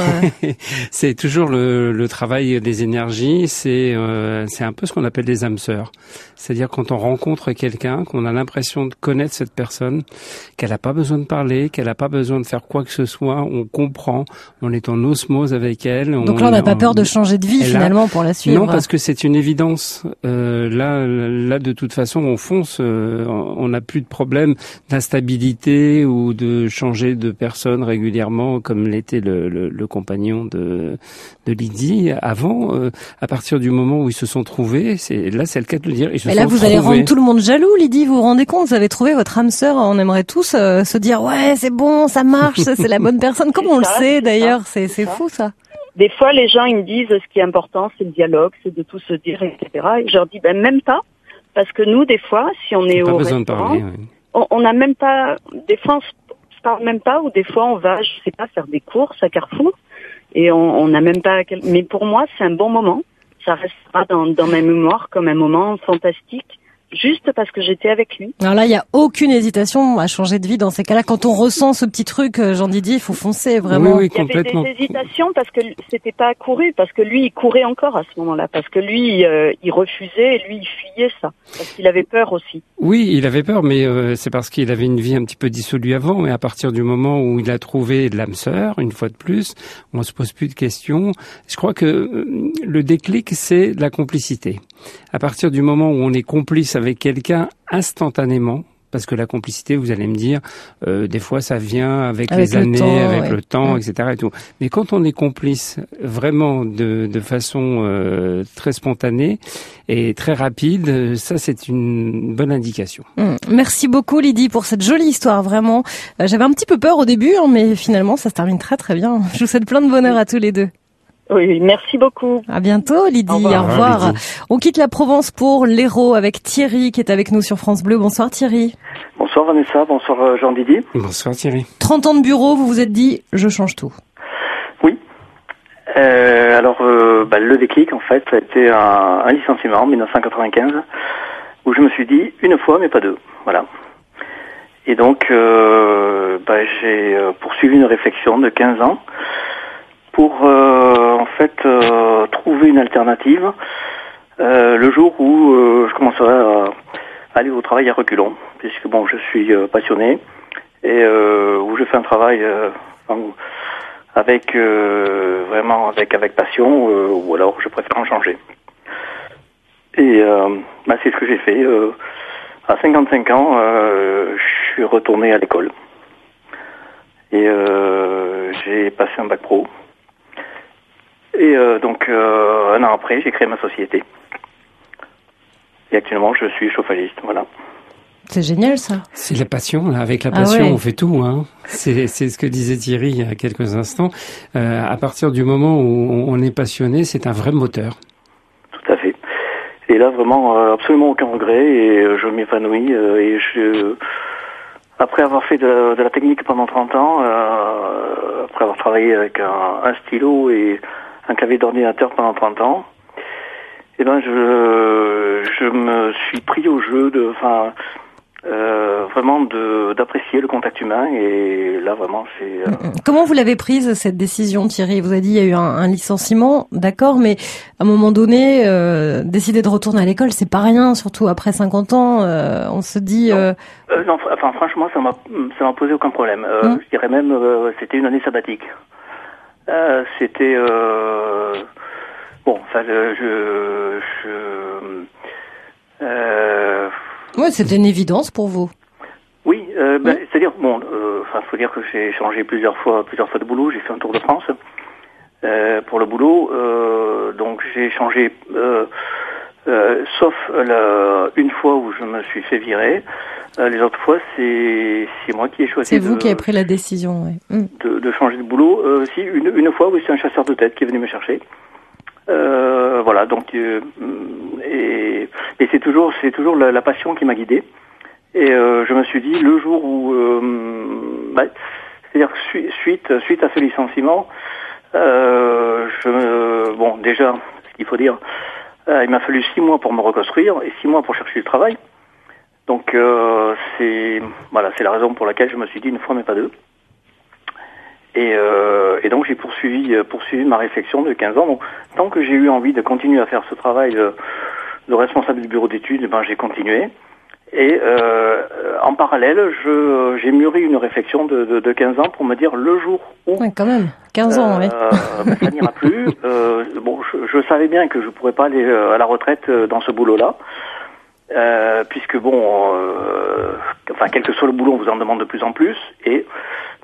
Oui. c'est toujours le, le, travail des énergies. C'est euh, c'est un peu ce qu'on appelle des âmes sœurs. C'est-à-dire quand on rencontre quelqu'un, qu'on a l'impression de connaître cette personne, qu'elle n'a pas besoin de parler, qu'elle n'a pas besoin de faire quoi que ce soit, on comprend, on est en osmose avec elle. Donc là, on n'a pas peur de changer de vie finalement pour la suivre. Non, parce que c'est une évidence. Euh, là, là, de toute façon, on fonce. Euh, on n'a plus de problème d'instabilité ou de changer de personne régulièrement, comme l'était le, le, le, compagnon de, de Lydie avant. Euh, à partir du moment où ils se sont trouvés, c'est là, c'est le cas de le dire. Mais là, vous allez rendre tout le monde jaloux, Lydie. Vous vous rendez compte Vous avez trouvé votre âme sœur. On aimerait tous euh, se dire ouais, c'est bon, ça marche, c'est la bonne personne. Comment on le sait d'ailleurs? C'est c'est fou ça. Des fois, les gens ils me disent ce qui est important, c'est le dialogue, c'est de tout se dire, etc. Et je leur dis ben même pas, parce que nous, des fois, si on est pas au besoin restaurant, de parler, oui. On n'a même pas, des fois, on se parle même pas, ou des fois, on va, je sais pas, faire des courses à Carrefour, et on n'a même pas. Mais pour moi, c'est un bon moment. Ça restera dans, dans ma mémoire comme un moment fantastique juste parce que j'étais avec lui. Alors là, il y a aucune hésitation à changer de vie dans ces cas-là. Quand on ressent ce petit truc, euh, Jean Didier, il faut foncer vraiment. Oui, oui, Il y avait des hésitations parce que c'était pas couru, parce que lui, il courait encore à ce moment-là, parce que lui, euh, il refusait et lui, il fuyait ça, parce qu'il avait peur aussi. Oui, il avait peur, mais euh, c'est parce qu'il avait une vie un petit peu dissolue avant. Et à partir du moment où il a trouvé l'âme sœur, une fois de plus, on se pose plus de questions. Je crois que euh, le déclic, c'est la complicité. À partir du moment où on est complice avec quelqu'un instantanément, parce que la complicité, vous allez me dire, euh, des fois ça vient avec, Avec les le années, temps, avec ouais. le temps, Mm. etc. Et tout. Mais quand on est complice vraiment de, de façon euh, très spontanée et très rapide, ça c'est une bonne indication. Hum. Merci beaucoup Lydie pour cette jolie histoire, vraiment. Euh, J'avais un petit peu peur au début, hein, mais finalement ça se termine très très bien. Je vous souhaite plein de bonheur à tous les deux. Oui, merci beaucoup. À bientôt Lydie, Au revoir. au revoir. Au revoir, Lydie. On quitte la Provence pour l'Hérault avec Thierry qui est avec nous sur France Bleu. Bonsoir Thierry. Bonsoir Vanessa, bonsoir euh, Jean Didier. Bonsoir Thierry. 30 ans de bureau, vous vous êtes dit je change tout. Oui. Euh, alors euh, bah, le déclic en fait, ça a été un, un licenciement en 1995 où je me suis dit une fois mais pas deux. Voilà. Et donc euh, bah, j'ai euh, poursuivi une réflexion de 15 ans pour euh, en fait euh, trouver une alternative euh, le jour où je commencerai à aller au travail à reculons, puisque bon je suis passionné et où je fais un travail avec vraiment avec avec passion ou alors je préfère en changer. Et bah, c'est ce que j'ai fait. à 55 ans, euh, je suis retourné à l'école et euh, j'ai passé un bac pro. Et euh, donc euh, un an après, j'ai créé ma société. Et actuellement, je suis chauffagiste. Voilà. C'est génial ça. C'est la passion, là. Avec la Ah passion, ouais. on fait tout. Hein. C'est c'est ce que disait Thierry il y a quelques instants. Euh, à partir du moment où on on est passionné, c'est un vrai moteur. Tout à fait. Et là, vraiment, euh, absolument aucun regret et euh, je m'épanouis. euh, et je, après avoir fait de, de la technique pendant 30 ans, euh, après avoir travaillé avec un, un stylo et un clavier d'ordinateur pendant 30 ans, eh ben, je, je me suis pris au jeu de, enfin, euh, vraiment de d'apprécier le contact humain. Et là, vraiment, c'est euh, Comment vous l'avez prise cette décision Thierry? Vous avez dit il y a eu un, un licenciement, d'accord, mais à un moment donné, euh, décider de retourner à l'école, c'est pas rien, surtout après 50 ans. euh, on se dit, euh, Euh, non, fr- enfin franchement, ça m'a ça m'a posé aucun problème. Euh, Mm. Je dirais même, euh, c'était une année sabbatique. Euh, c'était euh, bon, enfin, je, je, euh, ouais, c'était une évidence pour vous. oui, euh, ben, c'est-à-dire bon, euh, enfin, faut dire que j'ai changé plusieurs fois, plusieurs fois de boulot. J'ai fait un tour de France euh, pour le boulot, euh, donc j'ai changé. Euh, euh, sauf la, une fois où je me suis fait virer. Euh, les autres fois, c'est moi qui ai choisi C'est de, vous qui avez pris la décision. Mm. de, de changer de boulot. Euh, si une, une fois, oui, c'est un chasseur de tête qui est venu me chercher. Euh, voilà, donc euh, et, et c'est toujours c'est toujours la, la passion qui m'a guidé. Et je me suis dit le jour où, euh, bah, c'est-à-dire suite suite à ce licenciement, je bon déjà, ce qu'il faut dire, il m'a fallu six mois pour me reconstruire et six mois pour chercher du travail. Donc euh, c'est voilà, c'est la raison pour laquelle je me suis dit une fois mais pas deux. Et, euh, et donc j'ai poursuivi euh, poursuivi ma réflexion de 15 ans. Donc tant que j'ai eu envie de continuer à faire ce travail de, de responsable du bureau d'études, ben j'ai continué. Et euh, en parallèle, je j'ai mûri une réflexion de, de, de 15 ans pour me dire le jour où Ouais, quand même. 15 ans, euh, ben, ça n'ira plus. Euh, bon, je, je savais bien que je pourrais pas aller à la retraite dans ce boulot-là, euh, puisque bon, euh, enfin, quel que soit le boulot, on vous en demande de plus en plus, et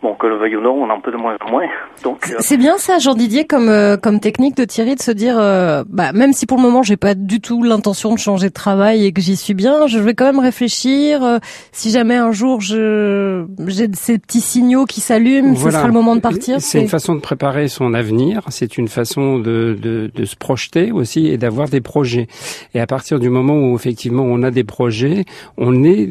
bon, que le veuille ou non, on en peut de moins en moins. Donc, euh, C'est bien ça, Jean Didier, comme euh, comme technique de Thierry, de se dire, euh, bah même si pour le moment j'ai pas du tout l'intention de changer de travail et que j'y suis bien, je vais quand même réfléchir. euh, si jamais un jour je j'ai ces petits signaux qui s'allument, ce Voilà. sera le moment de partir. C'est une façon de préparer son avenir, c'est une façon de, de, de se projeter aussi et d'avoir des projets. Et à partir du moment où effectivement on a des projets, on est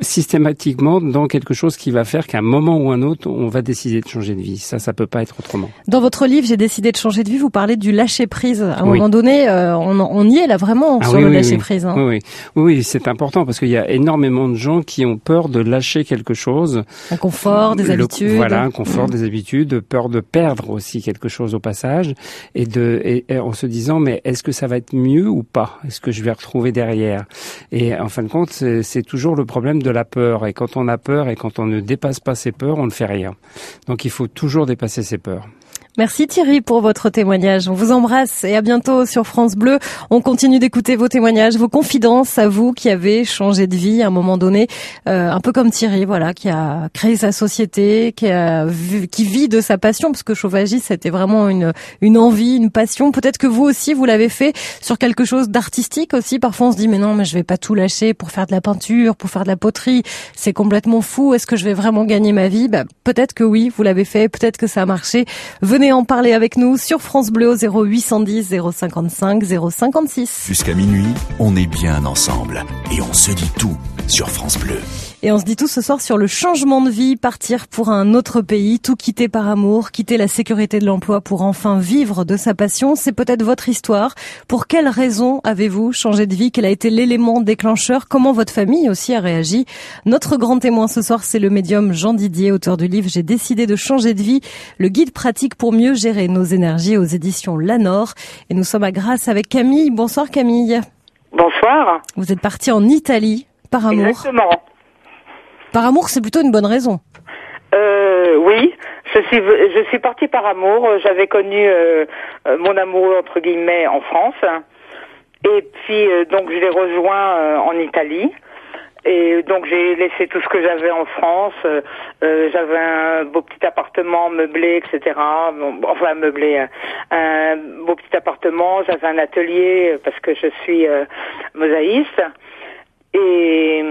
systématiquement dans quelque chose qui va faire qu'à un moment ou un autre, on va décider de changer de vie. Ça, ça peut pas être autrement. Dans votre livre, j'ai décidé de changer de vie. Vous parlez du lâcher prise. À un Oui. moment donné, euh, on, on y est là vraiment Ah sur oui, le oui, lâcher prise. hein. Oui, oui, oui, oui, c'est important parce qu'il y a énormément de gens qui ont peur de lâcher quelque chose. Un confort, des Le- habitudes. Voilà, un confort, des habitudes, peur de perdre aussi quelque chose au passage, et de, et, et en se disant mais est-ce que ça va être mieux ou pas? Est-ce que je vais retrouver derrière? Et en fin de compte, c'est toujours le problème de la peur. Et quand on a peur et quand on ne dépasse pas ses peurs, on ne fait rien. Donc il faut toujours dépasser ses peurs. Merci Thierry pour votre témoignage. On vous embrasse et à bientôt sur France Bleu. On continue d'écouter vos témoignages, vos confidences à vous qui avez changé de vie à un moment donné, euh, un peu comme Thierry, voilà, qui a créé sa société, qui a qui vit de sa passion, parce que chauffagiste c'était vraiment une une envie, une passion. Peut-être que vous aussi vous l'avez fait sur quelque chose d'artistique aussi. Parfois on se dit mais non, mais je vais pas tout lâcher pour faire de la peinture, pour faire de la poterie. C'est complètement fou. Est-ce que je vais vraiment gagner ma vie? Bah, Peut-être que oui, vous l'avez fait. Peut-être que ça a marché. En parler avec nous sur France Bleu au 0810 055 056. Jusqu'à minuit, on est bien ensemble et on se dit tout sur France Bleu. Et on se dit tout ce soir sur le changement de vie, partir pour un autre pays, tout quitter par amour, quitter la sécurité de l'emploi pour enfin vivre de sa passion. C'est peut-être votre histoire. Pour quelles raisons avez-vous changé de vie? Quel a été l'élément déclencheur? Comment votre famille aussi a réagi? Notre grand témoin ce soir, c'est le médium Jean Didier, auteur du livre J'ai décidé de changer de vie, le guide pratique pour mieux gérer nos énergies aux éditions Lanor. Et nous sommes à Grasse avec Camille. Bonsoir Camille. Bonsoir. Vous êtes partie en Italie par amour. Exactement. Par amour, c'est plutôt une bonne raison. Euh, oui, je suis je suis partie par amour. J'avais connu euh, euh, mon amoureux entre guillemets en France, et puis euh, donc je l'ai rejoint euh, en Italie. Et donc j'ai laissé tout ce que j'avais en France. Euh, j'avais un beau petit appartement meublé, etc. Enfin meublé, euh, un beau petit appartement. J'avais un atelier parce que je suis euh, mosaïste. Et,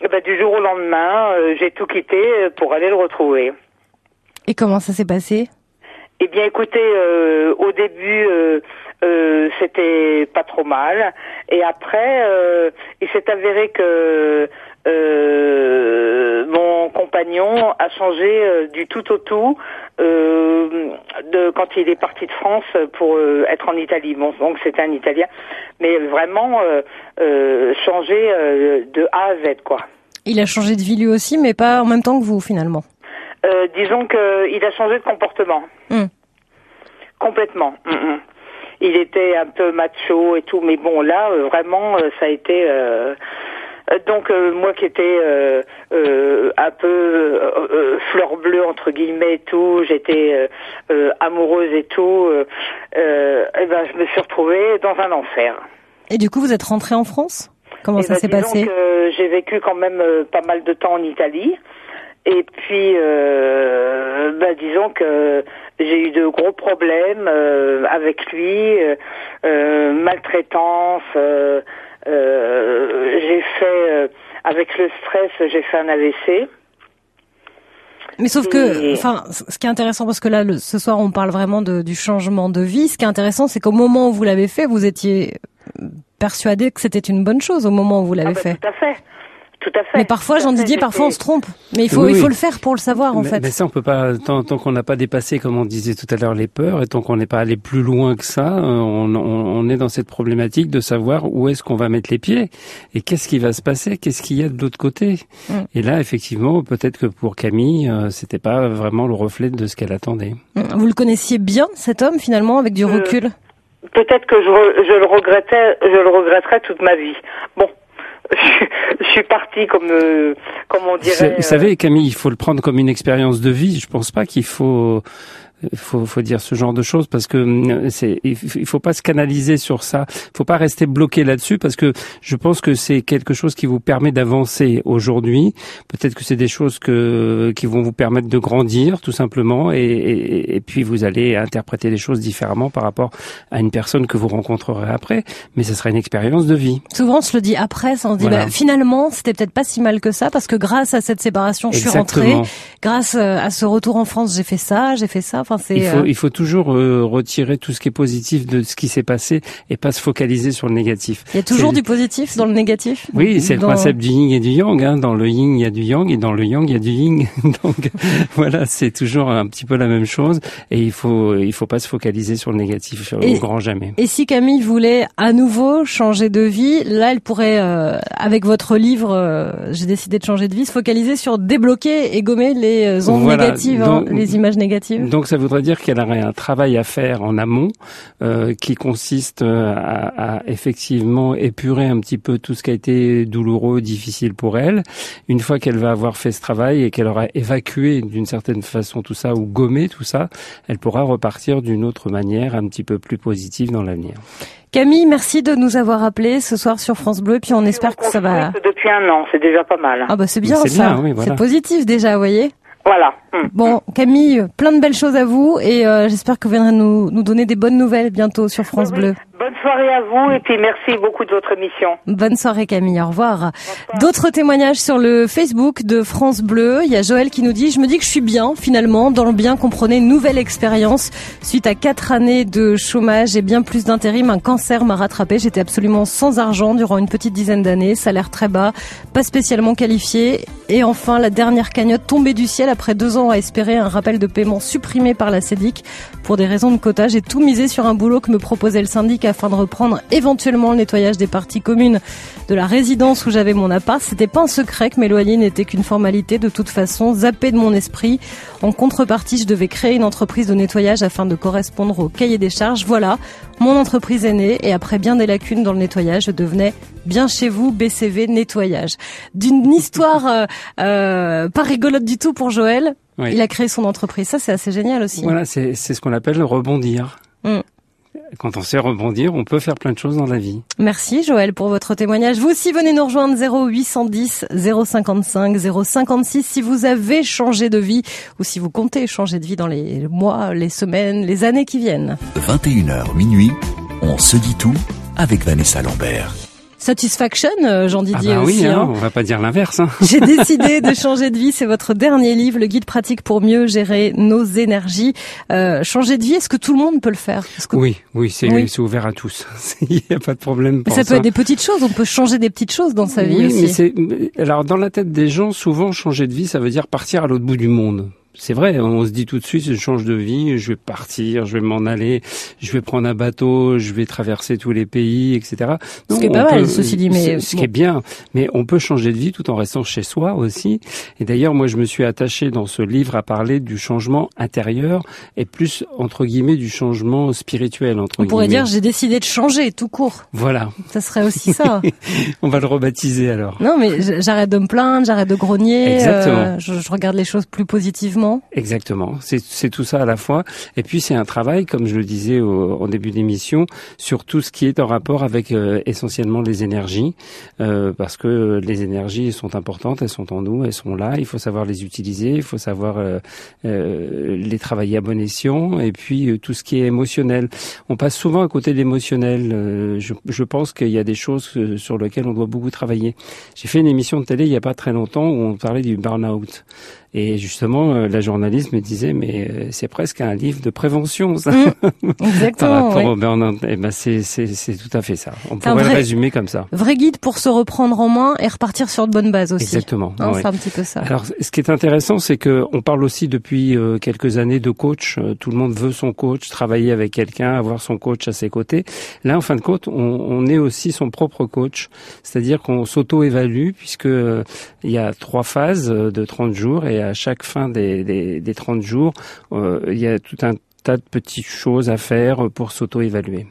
eh ben, du jour au lendemain, euh, j'ai tout quitté euh, pour aller le retrouver. Et comment ça s'est passé? Eh bien, écoutez, euh, au début, euh, euh, c'était pas trop mal, et après, euh, il s'est avéré que euh, mon compagnon a changé euh, du tout au tout euh, de quand il est parti de France pour euh, être en Italie. Bon, donc c'était un Italien, mais vraiment changé de A à Z, quoi. Il a changé de vie lui aussi, mais pas en même temps que vous finalement. Euh, disons qu'il a changé de comportement. Hmm. Complètement. Mm, mm. Il était un peu macho et tout, mais bon, là, euh, vraiment, euh, ça a été... euh, donc euh, moi qui étais euh, euh, un peu euh, euh, fleur bleue entre guillemets et tout, j'étais euh, euh, amoureuse et tout, euh, euh, eh ben je me suis retrouvée dans un enfer. Et du coup, vous êtes rentré en France? Comment Eh ça ben, s'est passé? j'ai vécu quand même euh, pas mal de temps en Italie. Et puis, euh, bah, disons que j'ai eu de gros problèmes euh, avec lui, euh, euh, maltraitance. Euh, j'ai fait, euh, avec le stress, j'ai fait un AVC. Mais sauf que, enfin, ce qui est intéressant parce que là, le- ce soir, on parle vraiment de, du changement de vie. Ce qui est intéressant, c'est qu'au moment où vous l'avez fait, vous étiez persuadé que c'était une bonne chose au moment où vous l'avez Ah bah, fait. Tout à fait. Tout à fait. Mais parfois, Jean Didier, parfois on se trompe. Mais il faut, il faut le faire pour le savoir, en mais, fait. Mais ça, on peut pas, tant, tant qu'on n'a pas dépassé, comme on disait tout à l'heure, les peurs, et tant qu'on n'est pas allé plus loin que ça, euh, on, on, on, est dans cette problématique de savoir où est-ce qu'on va mettre les pieds et qu'est-ce qui va se passer, qu'est-ce qu'il y a de l'autre côté. Mm. Et là, effectivement, peut-être que pour Camille, euh, c'était pas vraiment le reflet de ce qu'elle attendait. Mm. Vous le connaissiez bien, cet homme, finalement, avec du recul? Peut-être que je, je le regrettais, je le regretterai toute ma vie. Bon, je, suis partie comme euh, comme on dirait. Vous savez, Camille, il faut le prendre comme une expérience de vie. Je pense pas qu'il faut faut, faut, dire ce genre de choses parce que hum, c'est il faut pas se canaliser sur ça. Faut pas rester bloqué là-dessus parce que je pense que c'est quelque chose qui vous permet d'avancer aujourd'hui. Peut-être que c'est des choses que qui vont vous permettre de grandir tout simplement et, et, et, puis vous allez interpréter les choses différemment par rapport à une personne que vous rencontrerez après. Mais ce sera une expérience de vie. Souvent on se le dit après, on se dit bah, finalement c'était peut-être pas si mal que ça parce que grâce à cette séparation je suis rentrée, grâce euh, à ce retour en France j'ai fait ça, j'ai fait ça. Enfin, il, faut, euh, il faut toujours euh, retirer tout ce qui est positif de ce qui s'est passé et pas se focaliser sur le négatif. Il y a toujours du positif dans le négatif? Oui, c'est le principe du yin et du yang. Hein. Dans le yin, il y a du yang et dans le yang, il y a du yin. Donc voilà, c'est toujours un petit peu la même chose et il faut il faut pas se focaliser sur le négatif au grand jamais. Et si Camille voulait à nouveau changer de vie, là, elle pourrait, euh, avec votre livre, j'ai décidé de changer de vie, se focaliser sur débloquer et gommer les ondes négatives, hein, les images négatives. Donc ça voudrait dire qu'elle aurait un travail à faire en amont euh, qui consiste euh, à, à, effectivement épurer un petit peu tout ce qui a été douloureux, difficile pour elle. Une fois qu'elle va avoir fait ce travail et qu'elle aura évacué d'une certaine façon tout ça ou gommé tout ça, elle pourra repartir d'une autre manière un petit peu plus positive dans l'avenir. Camille, merci de nous avoir appelé ce soir sur France Bleu, puis on espère que ça va. Depuis un an, c'est déjà pas mal. Ah bah c'est bien ça. Oui, voilà. C'est positif déjà, vous voyez. Voilà. Hmm. Bon, Camille, plein de belles choses à vous et euh, j'espère que vous viendrez nous, nous donner des bonnes nouvelles bientôt sur France Bleu. Soirée à vous et puis merci beaucoup de votre émission. Bonne soirée Camille, au revoir. D'autres témoignages sur le Facebook de France Bleu. Il y a Joël qui nous dit, je me dis que je suis bien finalement, dans le bien comprenez une nouvelle expérience. Suite à quatre années de chômage et bien plus d'intérim, un cancer m'a rattrapé. J'étais absolument sans argent durant une petite dizaine d'années, salaire très bas, pas spécialement qualifié. Et enfin, la dernière cagnotte tombée du ciel après deux ans à espérer un rappel de paiement supprimé par la CEDIC pour des raisons de quota. J'ai tout misé sur un boulot que me proposait le syndic afin de reprendre éventuellement le nettoyage des parties communes de la résidence où j'avais mon appart. C'était pas un secret que mes loyers n'étaient qu'une formalité. De toute façon, zappé de mon esprit. En contrepartie, je devais créer une entreprise de nettoyage afin de correspondre au cahier des charges. Voilà, mon entreprise est née et après bien des lacunes dans le nettoyage, je devenais bien chez vous BCV nettoyage. D'une histoire euh, euh, pas rigolote du tout pour Joël. Il a créé son entreprise. Ça, c'est assez génial aussi. Voilà, c'est ce qu'on appelle rebondir. Mm quand on sait rebondir, on peut faire plein de choses dans la vie. Merci Joël pour votre témoignage. Vous aussi venez nous rejoindre 0810 055 056 si vous avez changé de vie ou si vous comptez changer de vie dans les mois, les semaines, les années qui viennent. 21h minuit, on se dit tout avec Vanessa Lambert. Satisfaction, euh, Jean Didier ah bah aussi. Oui, hein, hein. on va pas dire l'inverse. Hein. J'ai décidé de changer de vie. C'est votre dernier livre, le guide pratique pour mieux gérer nos énergies. Euh, changer de vie, est-ce que tout le monde peut le faire? Que... Oui, oui, c'est oui. ouvert à tous. Il n'y a pas de problème. Pour ça, ça peut être des petites choses. On peut changer des petites choses dans sa oui, vie aussi. Mais c'est alors dans la tête des gens, souvent changer de vie, ça veut dire partir à l'autre bout du monde c'est vrai, on se dit tout de suite, je change de vie, je vais partir, je vais m'en aller, je vais prendre un bateau, je vais traverser tous les pays, etc. ce qui est pas mal, ceci dit, mais ce, qui est bien, mais on peut changer de vie tout en restant chez soi aussi. Et d'ailleurs, moi, je me suis attaché dans ce livre à parler du changement intérieur et plus entre guillemets du changement spirituel. Entre on pourrait dire, j'ai décidé de changer tout court. Voilà. Ça serait aussi ça. on va le rebaptiser alors. Non, mais j'arrête de me plaindre, j'arrête de grogner. Exactement. Euh, je, je regarde les choses plus positivement. Exactement. C'est tout ça à la fois. Et puis c'est un travail, comme je le disais au, au début d'émission, sur tout ce qui est en rapport avec euh, essentiellement les énergies, euh, parce que les énergies sont importantes, elles sont en nous, elles sont là. Il faut savoir les utiliser, il faut savoir euh, euh les travailler à bon escient. Et puis euh, tout ce qui est émotionnel. On passe souvent à côté de l'émotionnel. Je, je, pense qu'il y a des choses sur lesquelles on doit beaucoup travailler. J'ai fait une émission de télé il n'y a pas très longtemps où on parlait du burn-out. Et justement, la journaliste me disait, mais euh, c'est presque un livre de prévention, ça. Mmh. Exactement. Par rapport au burn-out. Eh ben, c'est, tout à fait ça. On pourrait le résumer comme ça. Vrai guide pour se reprendre en main et repartir sur de bonnes bases aussi. Exactement. Hein, C'est un petit peu ça. Alors, ce qui est intéressant, c'est que on parle aussi depuis euh, quelques années de coach. Euh, Tout le monde veut son coach, travailler avec quelqu'un, avoir son coach à ses côtés. Là, en fin de compte, on, on est aussi son propre coach. C'est-à-dire qu'on s'auto-évalue puisque il y a trois phases de 30 jours et à chaque fin des, des, des 30 jours, euh, il y a tout un tas de petites choses à faire pour s'auto-évaluer.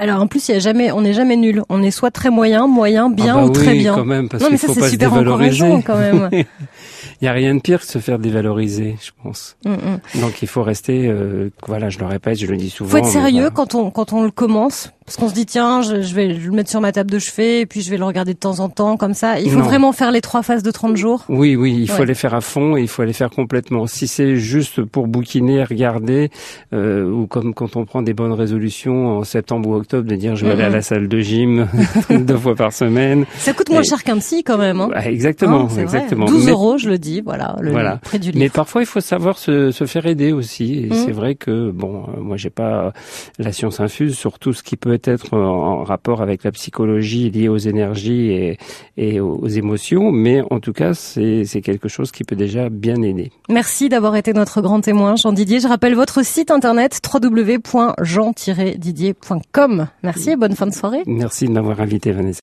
Alors en plus, il y a jamais, on n'est jamais nul. On est soit très moyen, moyen, bien Ah bah ou très bien. quand même, parce non mais ça c'est super encourageant quand même. Il n'y a rien de pire que se faire dévaloriser, je pense. Mm, mm. Donc il faut rester, euh, voilà, je le répète, je le dis souvent. Faut être sérieux voilà. quand on quand on le commence parce qu'on se dit tiens je, je vais le mettre sur ma table de chevet et puis je vais le regarder de temps en temps comme ça. Il faut Non. vraiment faire les trois phases de 30 jours. Oui, oui, il faut les faire à fond et il faut les faire complètement. Si c'est juste pour bouquiner, regarder, euh, ou comme quand on prend des bonnes résolutions en septembre ou octobre, de dire je vais aller à Mhm. la salle de gym deux fois par semaine. Ça coûte moins Et- cher qu'un psy quand même. Hein. Ah, exactement, Hein, c'est vrai. exactement. 12 Mais- euros, je le dis, voilà, le Voilà. prix du livre. Mais parfois, il faut savoir se, se faire aider aussi. Et Mhm. c'est vrai que, bon, euh, moi, j'ai pas la science infuse sur tout ce qui peut être en rapport avec la psychologie liée aux énergies et, et aux, émotions, mais en tout cas, c'est c'est quelque chose qui peut déjà bien aider. Merci d'avoir été notre grand témoin, Jean Didier. Je rappelle votre site internet www.jean-didier.com. Merci et bonne fin de soirée. Merci de m'avoir invité, Vanessa.